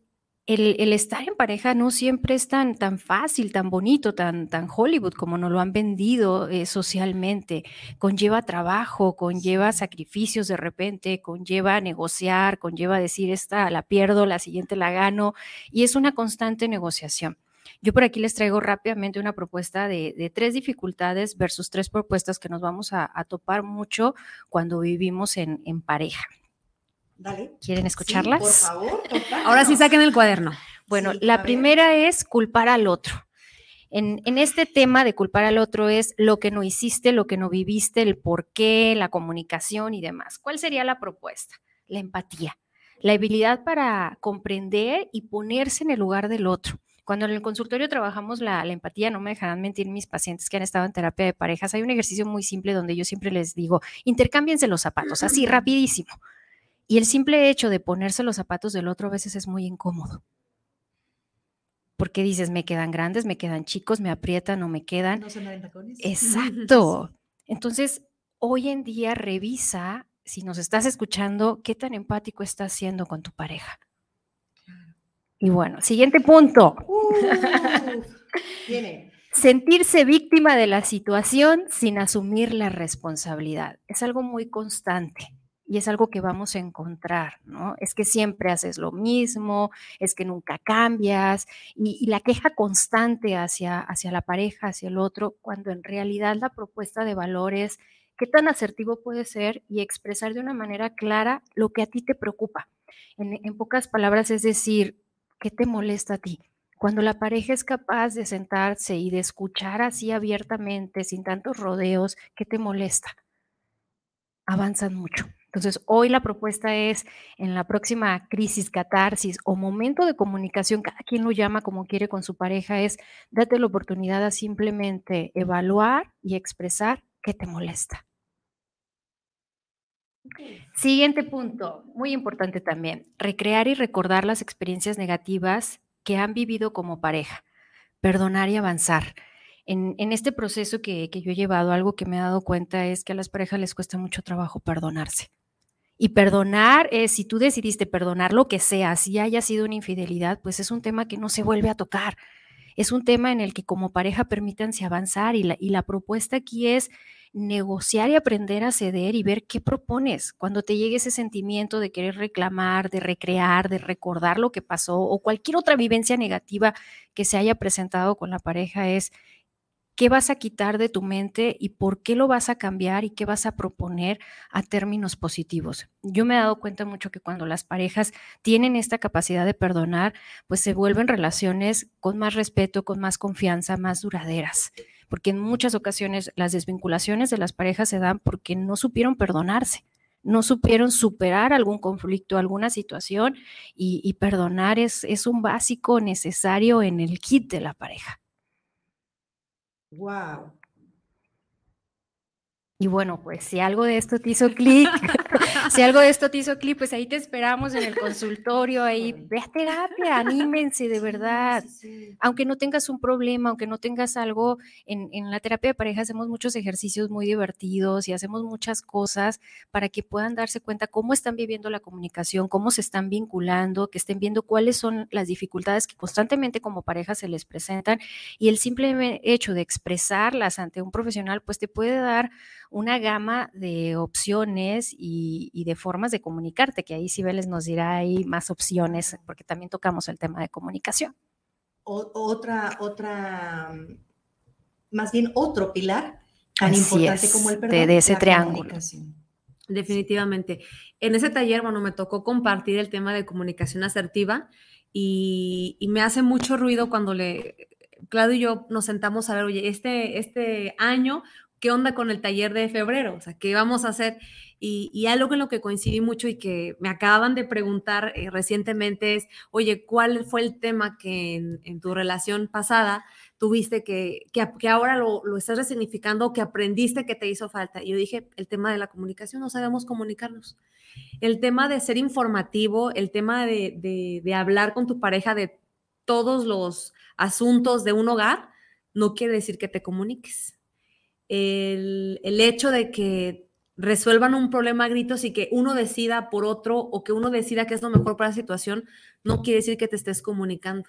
el, estar en pareja no siempre es tan, tan fácil, tan bonito, tan, tan Hollywood como nos lo han vendido eh, socialmente. Conlleva trabajo, conlleva sacrificios de repente, conlleva negociar, conlleva decir esta la pierdo, la siguiente la gano, y es una constante negociación. Yo por aquí les traigo rápidamente una propuesta de, tres dificultades versus tres propuestas que nos vamos a, topar mucho cuando vivimos en, en pareja. ¿Quieren escucharlas? por favor, Ahora sí saquen el cuaderno. Bueno, la primera es culpar al otro. En, en, este tema de culpar al otro es lo que no hiciste, lo que no viviste, el por qué, la comunicación y demás. ¿Cuál sería la propuesta? La empatía, la habilidad para comprender y ponerse en el lugar del otro. Cuando en el consultorio trabajamos la, la, empatía, no me dejarán mentir mis pacientes que han estado en terapia de parejas, hay un ejercicio muy simple donde yo siempre les digo, intercámbiense los zapatos, así rapidísimo. Y el simple hecho de ponerse los zapatos del otro a veces es muy incómodo. Porque dices, me quedan grandes, me quedan chicos, me aprietan o me quedan. No son tacones. Exacto. Entonces, hoy en día revisa, si nos estás escuchando, qué tan empático estás siendo con tu pareja. Y bueno, siguiente punto. Uh, viene. Sentirse víctima de la situación sin asumir la responsabilidad. Es algo muy constante y es algo que vamos a encontrar, ¿no? Es que siempre haces lo mismo, es que nunca cambias y, la queja constante hacia, hacia la pareja, hacia el otro, cuando en realidad la propuesta de valor es qué tan asertivo puede ser y expresar de una manera clara lo que a ti te preocupa. En, en pocas palabras, es decir, ¿qué te molesta a ti? Cuando la pareja es capaz de sentarse y de escuchar así abiertamente, sin tantos rodeos, ¿qué te molesta? Avanzan mucho. Entonces, hoy la propuesta es en la próxima crisis, catarsis o momento de comunicación, cada quien lo llama como quiere con su pareja, es date la oportunidad a simplemente evaluar y expresar qué te molesta. Siguiente punto, muy importante también, recrear y recordar las experiencias negativas que han vivido como pareja, perdonar y avanzar. En, en este proceso que, que yo he llevado, algo que me he dado cuenta es que a las parejas les cuesta mucho trabajo perdonarse. Y perdonar, si tú decidiste perdonar lo que sea, si haya sido una infidelidad, pues es un tema que no se vuelve a tocar. Es un tema en el que como pareja permítanse avanzar y la, y la propuesta aquí es negociar y aprender a ceder y ver qué propones cuando te llegue ese sentimiento de querer reclamar, de recrear, de recordar lo que pasó o cualquier otra vivencia negativa que se haya presentado con la pareja es qué vas a quitar de tu mente y por qué lo vas a cambiar y qué vas a proponer a términos positivos. Yo me he dado cuenta mucho que cuando las parejas tienen esta capacidad de perdonar, pues se vuelven relaciones con más respeto, con más confianza, más duraderas. Porque en muchas ocasiones las desvinculaciones de las parejas se dan porque no supieron perdonarse no supieron superar algún conflicto, alguna situación y, perdonar es un básico necesario en el kit de la pareja. Wow. Y bueno, pues si algo de esto te hizo clic, si algo de esto te hizo clic, pues ahí te esperamos en el consultorio, ahí ve a terapia, anímense de verdad. Aunque no tengas un problema, aunque no tengas algo, en, en, la terapia de pareja hacemos muchos ejercicios muy divertidos y hacemos muchas cosas para que puedan darse cuenta cómo están viviendo la comunicación, cómo se están vinculando, que estén viendo cuáles son las dificultades que constantemente como pareja se les presentan. Y el simple hecho de expresarlas ante un profesional, pues te puede dar una gama de opciones y, y, de formas de comunicarte, que ahí Cibeles nos dirá ahí más opciones, porque también tocamos el tema de comunicación. O, otra, otra, más bien otro pilar tan Así importante es, como el perdón, de, de ese triángulo. Definitivamente. En ese taller, bueno, me tocó compartir el tema de comunicación asertiva y, y me hace mucho ruido cuando le, Claudio y yo nos sentamos a ver, oye, este, este año ¿qué onda con el taller de febrero? O sea, ¿qué vamos a hacer? Y, algo en lo que coincidí mucho y que me acaban de preguntar eh, recientemente es, oye, ¿cuál fue el tema que en, tu relación pasada tuviste que, que, que ahora lo, lo, estás resignificando, que aprendiste que te hizo falta? Y yo dije, el tema de la comunicación, no sabemos comunicarnos. El tema de ser informativo, el tema de, de, de hablar con tu pareja de todos los asuntos de un hogar, no quiere decir que te comuniques el, el, hecho de que resuelvan un problema a gritos y que uno decida por otro o que uno decida que es lo mejor para la situación, no quiere decir que te estés comunicando.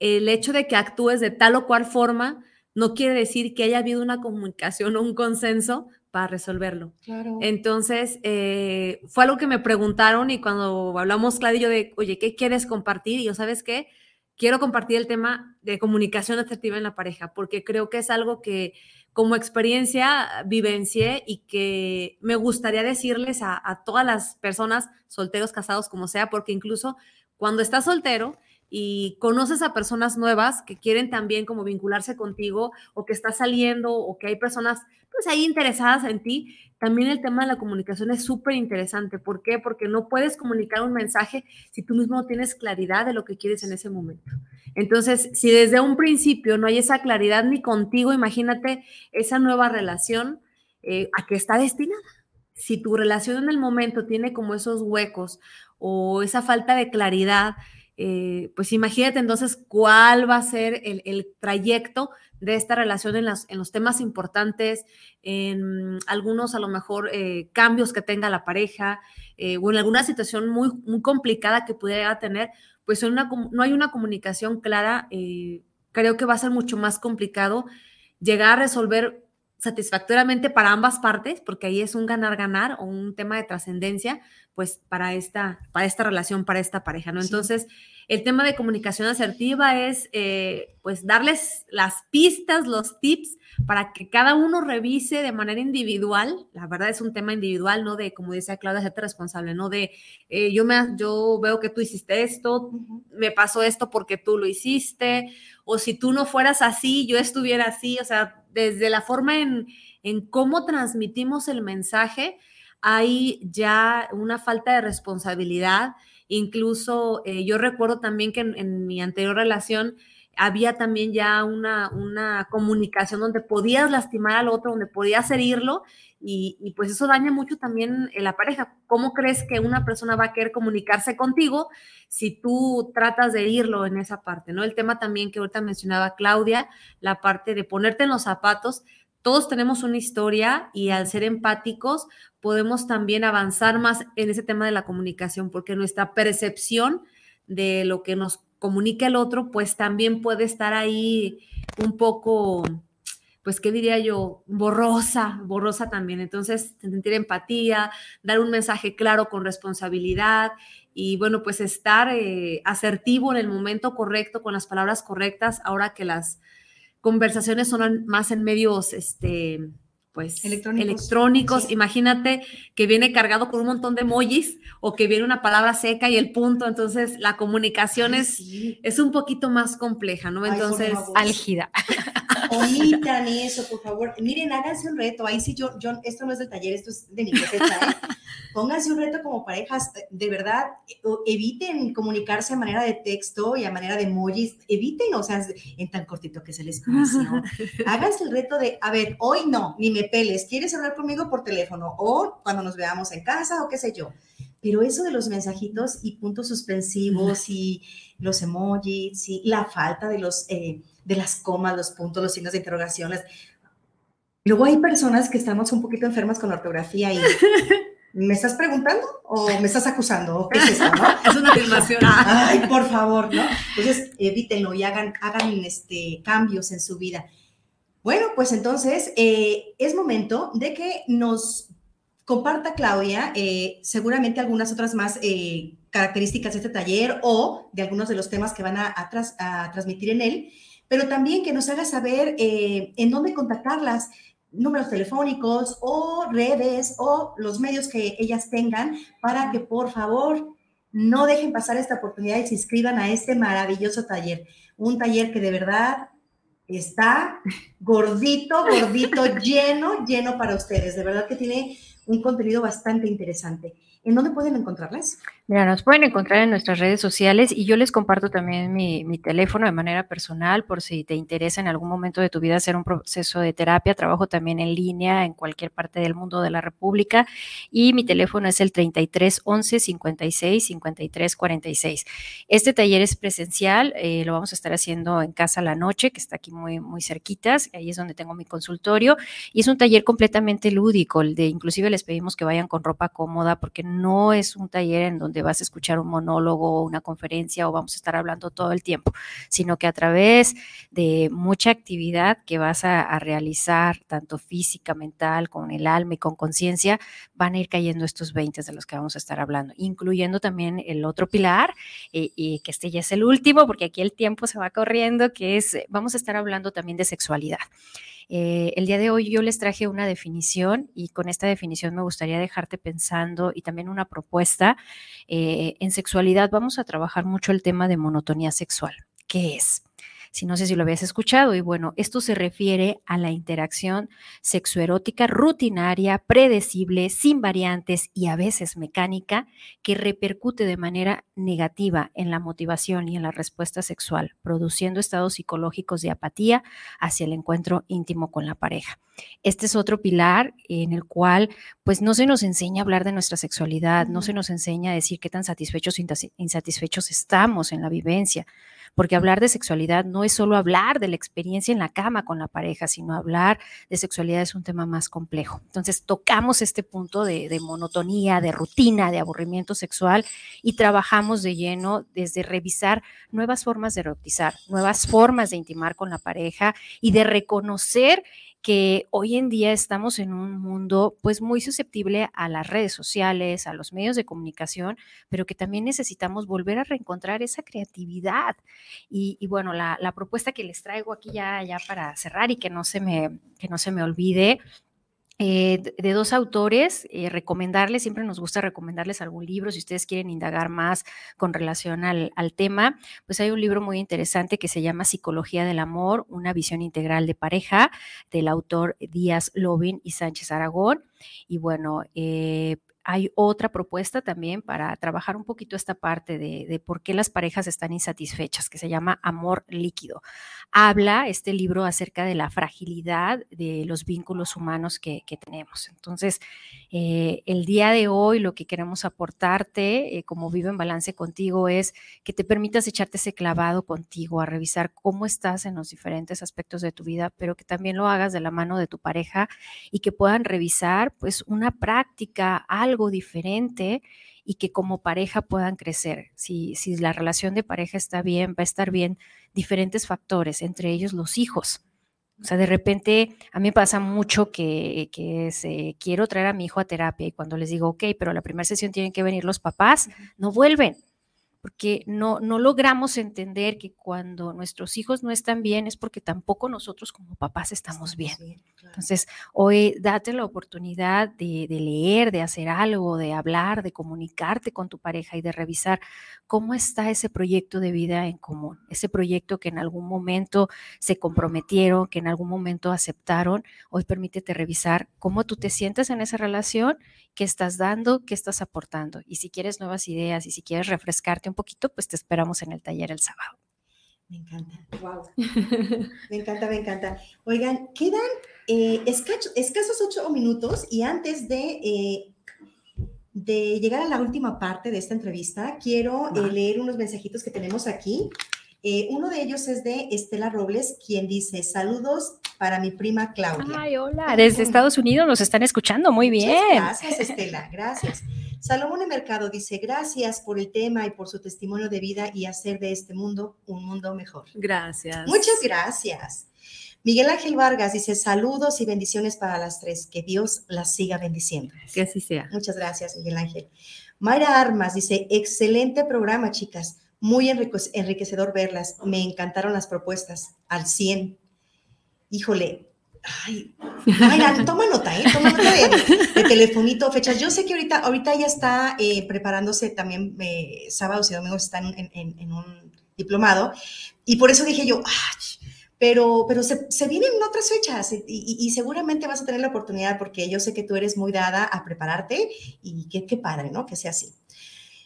El hecho de que actúes de tal o cual forma no quiere decir que haya habido una comunicación o un consenso para resolverlo. Claro. Entonces, eh, fue algo que me preguntaron y cuando hablamos, Claudio, de, oye, ¿qué quieres compartir? Y yo, ¿sabes qué? Quiero compartir el tema de comunicación asertiva en la pareja, porque creo que es algo que como experiencia vivencié y que me gustaría decirles a, a, todas las personas, solteros, casados, como sea, porque incluso cuando estás soltero, y conoces a personas nuevas que quieren también como vincularse contigo o que estás saliendo o que hay personas pues ahí interesadas en ti, también el tema de la comunicación es súper interesante. ¿Por qué? Porque no puedes comunicar un mensaje si tú mismo no tienes claridad de lo que quieres en ese momento. Entonces, si desde un principio no hay esa claridad ni contigo, imagínate esa nueva relación eh, a qué está destinada. Si tu relación en el momento tiene como esos huecos o esa falta de claridad, eh, pues imagínate entonces cuál va a ser el, trayecto de esta relación en, los temas importantes, en algunos a lo mejor eh, cambios que tenga la pareja eh, o en alguna situación muy, muy complicada que pudiera tener, pues no hay una comunicación clara, creo que va a ser mucho más complicado llegar a resolver satisfactoriamente para ambas partes, porque ahí es un ganar-ganar o un tema de trascendencia, pues para esta, para esta relación, para esta pareja, ¿no? Entonces, el tema de comunicación asertiva es, eh, pues, darles las pistas, los tips para que cada uno revise de manera individual. La verdad es un tema individual, ¿no? De, como decía Claudia, hacerte responsable, ¿no? De, eh, yo, me, yo veo que tú hiciste esto, me pasó esto porque tú lo hiciste, o si tú no fueras así, yo estuviera así, o sea, desde la forma en, en cómo transmitimos el mensaje, hay ya una falta de responsabilidad. Incluso eh, yo recuerdo también que en, mi anterior relación había también ya una, una, comunicación donde podías lastimar al otro, donde podías herirlo y, pues eso daña mucho también en la pareja. ¿Cómo crees que una persona va a querer comunicarse contigo si tú tratas de herirlo en esa parte? ¿no? El tema también que ahorita mencionaba Claudia, la parte de ponerte en los zapatos todos tenemos una historia y al ser empáticos podemos también avanzar más en ese tema de la comunicación, porque nuestra percepción de lo que nos comunica el otro, pues también puede estar ahí un poco, pues, ¿qué diría yo? Borrosa, borrosa también. Entonces, sentir empatía, dar un mensaje claro con responsabilidad y, bueno, pues estar eh, asertivo en el momento correcto, con las palabras correctas, ahora que las conversaciones son más en medios, este, pues, electrónicos. Imagínate que viene cargado con un montón de emojis o que viene una palabra seca y el punto. Entonces, la comunicación es, es un poquito más compleja, ¿no? Entonces, álgida. Omitan eso, por favor. Miren, háganse un reto. Ahí sí, yo, yo, esto no es de taller, esto es de mi ¿eh? Pónganse un reto como parejas, de verdad, eviten comunicarse a manera de texto y a manera de emojis, eviten, o sea, en tan cortito que se les espacio. Háganse el reto de, a ver, hoy no, ni me peles, ¿quieres hablar conmigo por teléfono o cuando nos veamos en casa o qué sé yo? Pero eso de los mensajitos y puntos suspensivos y los emojis y la falta de los, eh, de las comas, los puntos, los signos de interrogaciones. Luego hay personas que estamos un poquito enfermas con ortografía y ¿me estás preguntando o me estás acusando? qué es eso, no? es una afirmación. Ay, por favor, ¿no? Entonces, evítenlo y hagan, hagan este, cambios en su vida. Bueno, pues entonces eh, es momento de que nos comparta Claudia eh, seguramente algunas otras más eh, características de este taller o de algunos de los temas que van a, a transmitir en él, pero también que nos haga saber en dónde contactarlas números telefónicos o redes o los medios que ellas tengan para que por favor no dejen pasar esta oportunidad y se inscriban a este maravilloso taller. Un taller que de verdad está gordito, gordito, lleno, lleno para ustedes. De verdad que tiene un contenido bastante interesante. ¿En dónde pueden encontrarlas? Mira, nos pueden encontrar en nuestras redes sociales y yo les comparto también mi, teléfono de manera personal por si te interesa en algún momento de tu vida hacer un proceso de terapia. Trabajo también en línea en cualquier parte del mundo de la República y mi teléfono es el 33 11 56 53 46. Este taller es presencial, eh, lo vamos a estar haciendo en casa la noche, que está aquí muy, muy cerquitas, ahí es donde tengo mi consultorio y es un taller completamente lúdico, el de inclusive les pedimos que vayan con ropa cómoda porque no es un taller en donde vas a escuchar un monólogo o una conferencia o vamos a estar hablando todo el tiempo, sino que a través de mucha actividad que vas a, realizar, tanto física, mental, con el alma y con conciencia, van a ir cayendo estos 20 de los que vamos a estar hablando, incluyendo también el otro pilar, eh, y que este ya es el último, porque aquí el tiempo se va corriendo, que es, vamos a estar hablando también de sexualidad. Eh, el día de hoy yo les traje una definición y con esta definición me gustaría dejarte pensando y también una propuesta. Eh, en sexualidad vamos a trabajar mucho el tema de monotonía sexual. ¿Qué es? Si no sé si lo habías escuchado. Y bueno, esto se refiere a la interacción sexoerótica rutinaria, predecible, sin variantes y a veces mecánica, que repercute de manera negativa en la motivación y en la respuesta sexual, produciendo estados psicológicos de apatía hacia el encuentro íntimo con la pareja. Este es otro pilar en el cual pues no se nos enseña a hablar de nuestra sexualidad, no se nos enseña a decir qué tan satisfechos o insatisfechos estamos en la vivencia porque hablar de sexualidad no es solo hablar de la experiencia en la cama con la pareja, sino hablar de sexualidad es un tema más complejo. Entonces tocamos este punto de, monotonía, de rutina, de aburrimiento sexual y trabajamos de lleno desde revisar nuevas formas de erotizar, nuevas formas de intimar con la pareja y de reconocer que hoy en día estamos en un mundo pues muy susceptible a las redes sociales, a los medios de comunicación, pero que también necesitamos volver a reencontrar esa creatividad. Y, bueno, la, la, propuesta que les traigo aquí ya, ya para cerrar y que no se me, que no se me olvide eh, de dos autores, eh, recomendarles, siempre nos gusta recomendarles algún libro, si ustedes quieren indagar más con relación al, tema, pues hay un libro muy interesante que se llama Psicología del Amor, una visión integral de pareja, del autor Díaz Lobin y Sánchez Aragón. Y bueno, eh, hay otra propuesta también para trabajar un poquito esta parte de, por qué las parejas están insatisfechas, que se llama Amor Líquido. Habla este libro acerca de la fragilidad de los vínculos humanos que, tenemos. Entonces, eh, el día de hoy lo que queremos aportarte, eh, como vivo en balance contigo, es que te permitas echarte ese clavado contigo, a revisar cómo estás en los diferentes aspectos de tu vida, pero que también lo hagas de la mano de tu pareja y que puedan revisar pues una práctica, algo algo diferente y que como pareja puedan crecer. Si, si la relación de pareja está bien, va a estar bien diferentes factores, entre ellos los hijos. O sea, de repente a mí pasa mucho que, que quiero traer a mi hijo a terapia y cuando les digo, ok, pero la primera sesión tienen que venir los papás, no vuelven porque no, no logramos entender que cuando nuestros hijos no están bien es porque tampoco nosotros como papás estamos bien. Entonces, hoy date la oportunidad de, de, leer, de hacer algo, de hablar, de comunicarte con tu pareja y de revisar cómo está ese proyecto de vida en común, ese proyecto que en algún momento se comprometieron, que en algún momento aceptaron. Hoy permítete revisar cómo tú te sientes en esa relación, qué estás dando, qué estás aportando. Y si quieres nuevas ideas y si quieres refrescarte un poquito, pues te esperamos en el taller el sábado. Me encanta. Wow. me encanta, me encanta. Oigan, quedan eh, escasos, ocho minutos y antes de, eh, de llegar a la última parte de esta entrevista, quiero eh, leer unos mensajitos que tenemos aquí. Uno de ellos es de Estela Robles, quien dice, saludos para mi prima Claudia. Ay, hola, desde Estados Unidos nos están escuchando, muy bien. gracias, Estela, gracias. Salomón de Mercado dice, gracias por el tema y por su testimonio de vida y hacer de este mundo un mundo mejor. Gracias. Muchas gracias. Miguel Ángel Vargas dice, saludos y bendiciones para las tres, que Dios las siga bendiciendo. Que así sea. Muchas gracias, Miguel Ángel. Mayra Armas dice, excelente programa, chicas, muy enriquecedor verlas, me encantaron las propuestas, al 100. Híjole, Ay, toma nota, ¿eh? Toma nota de, telefonito, fechas. Yo sé que ahorita, ahorita ya está eh, preparándose también, eh, sábados y domingos están en, un diplomado, y por eso dije yo, pero, pero se, vienen otras fechas y, seguramente vas a tener la oportunidad porque yo sé que tú eres muy dada a prepararte y qué, qué padre, ¿no? Que sea así.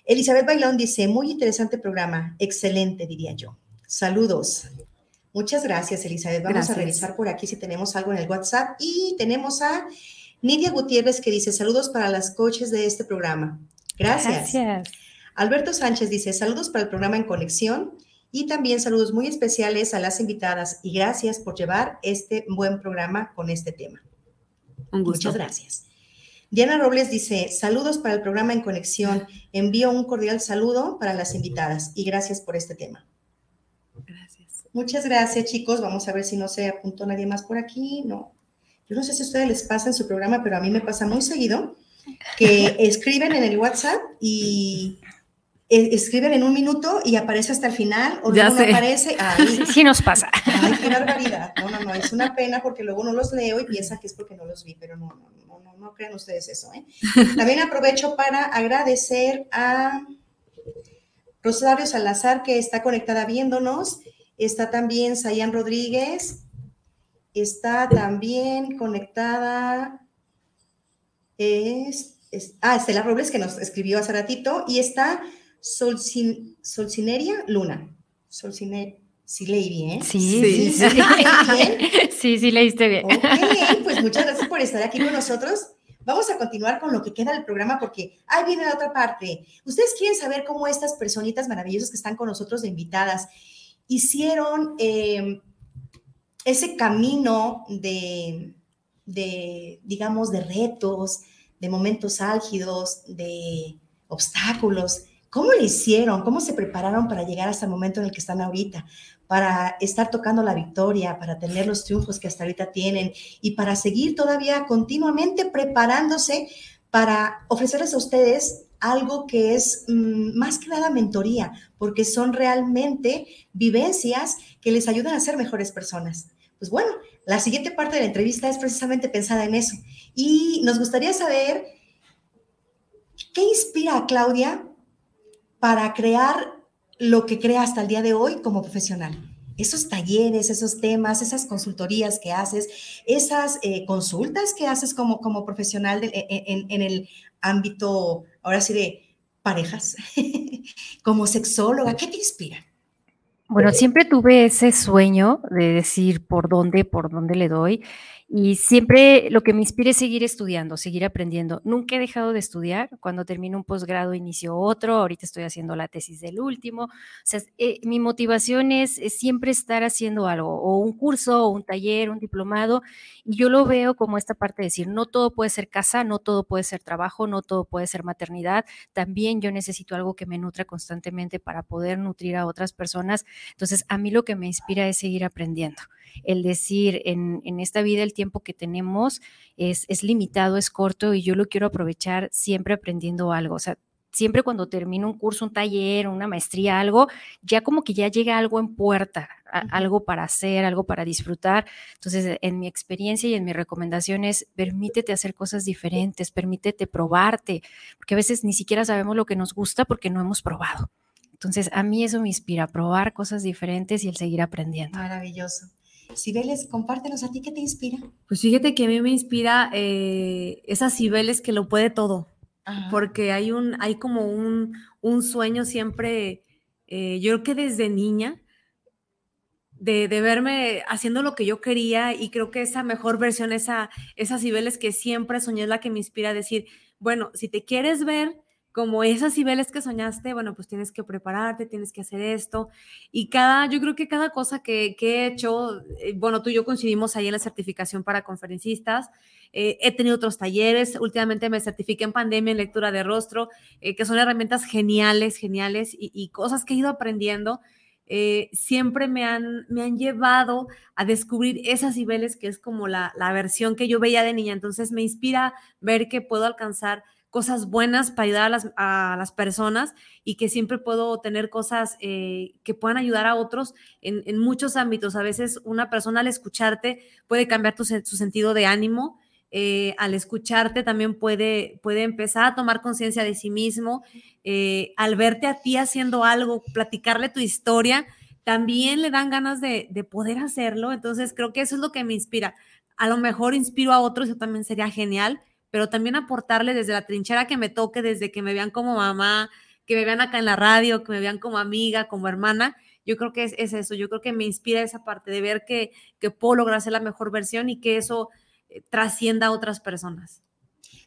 Elizabeth Bailón dice, muy interesante programa, excelente, diría yo. Saludos. Muchas gracias, Elizabeth. Vamos a revisar por aquí si tenemos algo en el WhatsApp. Y tenemos a Nidia Gutiérrez que dice, saludos para las coaches de este programa. Gracias. Gracias. Alberto Sánchez dice, saludos para el programa En Conexión y también saludos muy especiales a las invitadas y gracias por llevar este buen programa con este tema. Un gusto. Muchas gracias. Diana Robles dice, saludos para el programa En Conexión. Envío un cordial saludo para las invitadas y gracias por este tema. Muchas gracias, chicos. Vamos a ver si no se apuntó nadie más por aquí. No. Yo no sé si a ustedes les pasa en su programa, pero a mí me pasa muy seguido que escriben en el WhatsApp y escriben en un minuto y aparece hasta el final o luego no aparece. Ay, sí nos pasa. Ay, qué barbaridad. No, no, no, es una pena porque luego no los leo y piensan que es porque no los vi, pero no, no, no, no crean ustedes eso. ¿eh? También aprovecho para agradecer a Rosario Salazar, que está conectada viéndonos. Está también Sayan Rodríguez. Está también conectada. Es, ah, Estela Robles, que nos escribió hace ratito. Y está Solcin, Solcineria Luna. Solcineria. Sí leí bien. Sí, sí, sí. Sí, sí, sí leíste bien. Ok, pues muchas gracias por estar aquí con nosotros. Vamos a continuar con lo que queda del programa porque ahí viene la otra parte. Ustedes quieren saber cómo estas personitas maravillosas que están con nosotros de invitadas hicieron eh, ese camino de, de, digamos, de retos, de momentos álgidos, de obstáculos. ¿Cómo lo hicieron? ¿Cómo se prepararon para llegar hasta el momento en el que están ahorita? Para estar tocando la victoria, para tener los triunfos que hasta ahorita tienen y para seguir todavía continuamente preparándose para ofrecerles a ustedes algo que es mm, más que nada mentoría, porque son realmente vivencias que les ayudan a ser mejores personas. Pues bueno, la siguiente parte de la entrevista es precisamente pensada en eso. Y nos gustaría saber qué inspira a Claudia para crear lo que crea hasta el día de hoy como profesional. Esos talleres, esos temas, esas consultorías que haces, esas eh, consultas que haces como, como profesional e, e, en, el ámbito, ahora sí, de parejas, como sexóloga, ¿qué te inspira? Bueno, siempre tuve ese sueño de decir por dónde, por dónde le doy. Y siempre lo que me inspira es seguir estudiando, seguir aprendiendo. Nunca he dejado de estudiar. Cuando termino un posgrado inicio otro. Ahorita estoy haciendo la tesis del último. O sea, eh, mi motivación es, siempre estar haciendo algo, o un curso, o un taller, un diplomado. Y yo lo veo como esta parte de decir, no todo puede ser casa, no todo puede ser trabajo, no todo puede ser maternidad. También yo necesito algo que me nutra constantemente para poder nutrir a otras personas. Entonces, a mí lo que me inspira es seguir aprendiendo el decir en, esta vida el tiempo que tenemos es, es limitado, es corto y yo lo quiero aprovechar siempre aprendiendo algo. O sea, siempre cuando termino un curso, un taller, una maestría, algo, ya como que ya llega algo en puerta, algo para hacer, algo para disfrutar. Entonces, en mi experiencia y en mi recomendación es, permítete hacer cosas diferentes, permítete probarte, porque a veces ni siquiera sabemos lo que nos gusta porque no hemos probado. Entonces, a mí eso me inspira, probar cosas diferentes y el seguir aprendiendo. Maravilloso. Cibeles, compártenos a ti qué te inspira. Pues fíjate que a mí me inspira eh, esas Cibeles que lo puede todo, porque hay un, hay como un, sueño siempre, eh, yo creo que desde niña, de, verme haciendo lo que yo quería y creo que esa mejor versión, esa, esas Cibeles que siempre soñé es la que me inspira a decir, bueno, si te quieres ver como esas niveles que soñaste, bueno, pues tienes que prepararte, tienes que hacer esto. Y cada, yo creo que cada cosa que, he hecho, eh, bueno, tú y yo coincidimos ahí en la certificación para conferencistas. Eh, he tenido otros talleres, últimamente me certifiqué en pandemia en lectura de rostro, eh, que son herramientas geniales, geniales y, cosas que he ido aprendiendo. siempre me han, me han llevado a descubrir esas niveles que es como la, la versión que yo veía de niña. Entonces me inspira ver que puedo alcanzar cosas buenas para ayudar a las, personas y que siempre puedo tener cosas eh, que puedan ayudar a otros en, en, muchos ámbitos. A veces una persona al escucharte puede cambiar tu, su sentido de ánimo. Eh, al escucharte también puede, puede empezar a tomar conciencia de sí mismo. Eh, al verte a ti haciendo algo, platicarle tu historia, también le dan ganas de, de poder hacerlo. Entonces creo que eso es lo que me inspira. A lo mejor inspiro a otros, eso también sería genial pero también aportarle desde la trinchera que me toque, desde que me vean como mamá, que me vean acá en la radio, que me vean como amiga, como hermana. Yo creo que es, eso, yo creo que me inspira esa parte de ver que, que puedo lograr ser la mejor versión y que eso eh, trascienda a otras personas.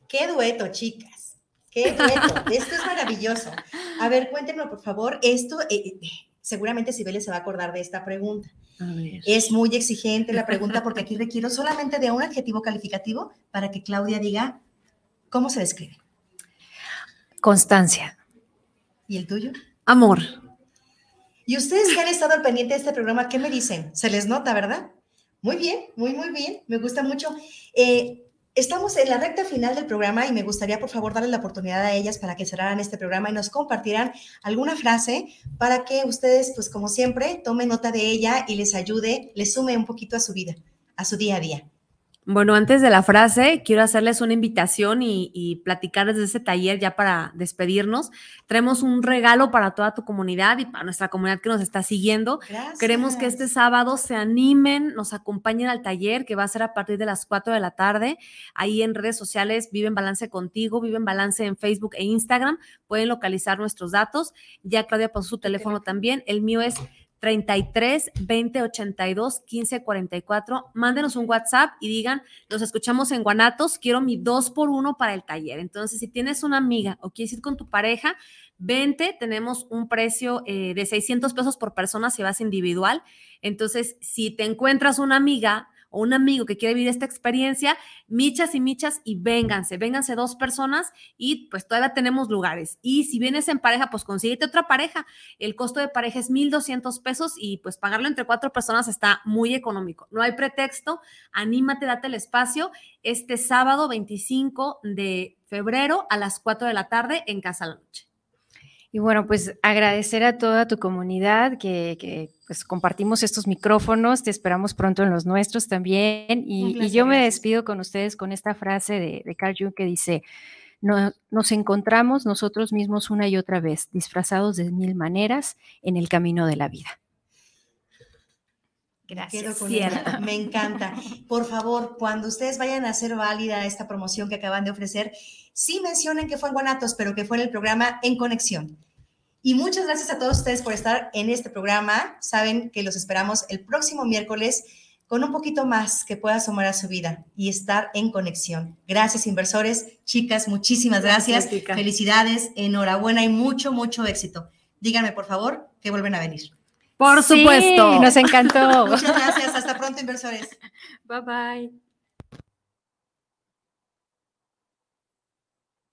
Qué dueto, chicas. Qué dueto. esto es maravilloso. A ver, cuéntenme, por favor, esto, eh, eh, seguramente Sibeli se va a acordar de esta pregunta. Es muy exigente la pregunta porque aquí requiero solamente de un adjetivo calificativo para que Claudia diga cómo se describe. Constancia. ¿Y el tuyo? Amor. Y ustedes que han estado al pendiente de este programa, ¿qué me dicen? Se les nota, ¿verdad? Muy bien, muy, muy bien. Me gusta mucho. Eh, Estamos en la recta final del programa y me gustaría, por favor, darles la oportunidad a ellas para que cerraran este programa y nos compartieran alguna frase para que ustedes, pues como siempre, tomen nota de ella y les ayude, les sume un poquito a su vida, a su día a día. Bueno, antes de la frase, quiero hacerles una invitación y, y, platicarles de ese taller ya para despedirnos. Traemos un regalo para toda tu comunidad y para nuestra comunidad que nos está siguiendo. Gracias. Queremos que este sábado se animen, nos acompañen al taller que va a ser a partir de las 4 de la tarde. Ahí en redes sociales, Viven Balance Contigo, Viven Balance en Facebook e Instagram. Pueden localizar nuestros datos. Ya Claudia pasó su teléfono también. El mío es 33 20 82 15 44. Mándenos un WhatsApp y digan, los escuchamos en Guanatos, quiero mi 2 por 1 para el taller. Entonces, si tienes una amiga o quieres ir con tu pareja, vente, tenemos un precio eh, de 600 pesos por persona si vas individual. Entonces, si te encuentras una amiga o un amigo que quiere vivir esta experiencia, michas y michas y vénganse, vénganse dos personas y pues todavía tenemos lugares. Y si vienes en pareja, pues consíguete otra pareja. El costo de pareja es 1,200 pesos y pues pagarlo entre cuatro personas está muy económico. No hay pretexto, anímate, date el espacio este sábado 25 de febrero a las 4 de la tarde en Casa la Noche. Y bueno, pues agradecer a toda tu comunidad que, pues compartimos estos micrófonos, te esperamos pronto en los nuestros también. Y, yo me despido con ustedes con esta frase de, de Carl Jung que dice, nos encontramos nosotros mismos una y otra vez, disfrazados de mil maneras en el camino de la vida. Gracias. Me encanta. Por favor, cuando ustedes vayan a hacer válida esta promoción que acaban de ofrecer, sí mencionen que fue en Guanatos, pero que fue en el programa En Conexión. Y muchas gracias a todos ustedes por estar en este programa. Saben que los esperamos el próximo miércoles con un poquito más que pueda sumar a su vida y estar en conexión. Gracias, inversores. Chicas, muchísimas gracias. Felicidades, enhorabuena y mucho, mucho éxito. Díganme, por favor, que vuelven a venir. Por supuesto. nos encantó. Muchas gracias. Hasta pronto, inversores. Bye bye.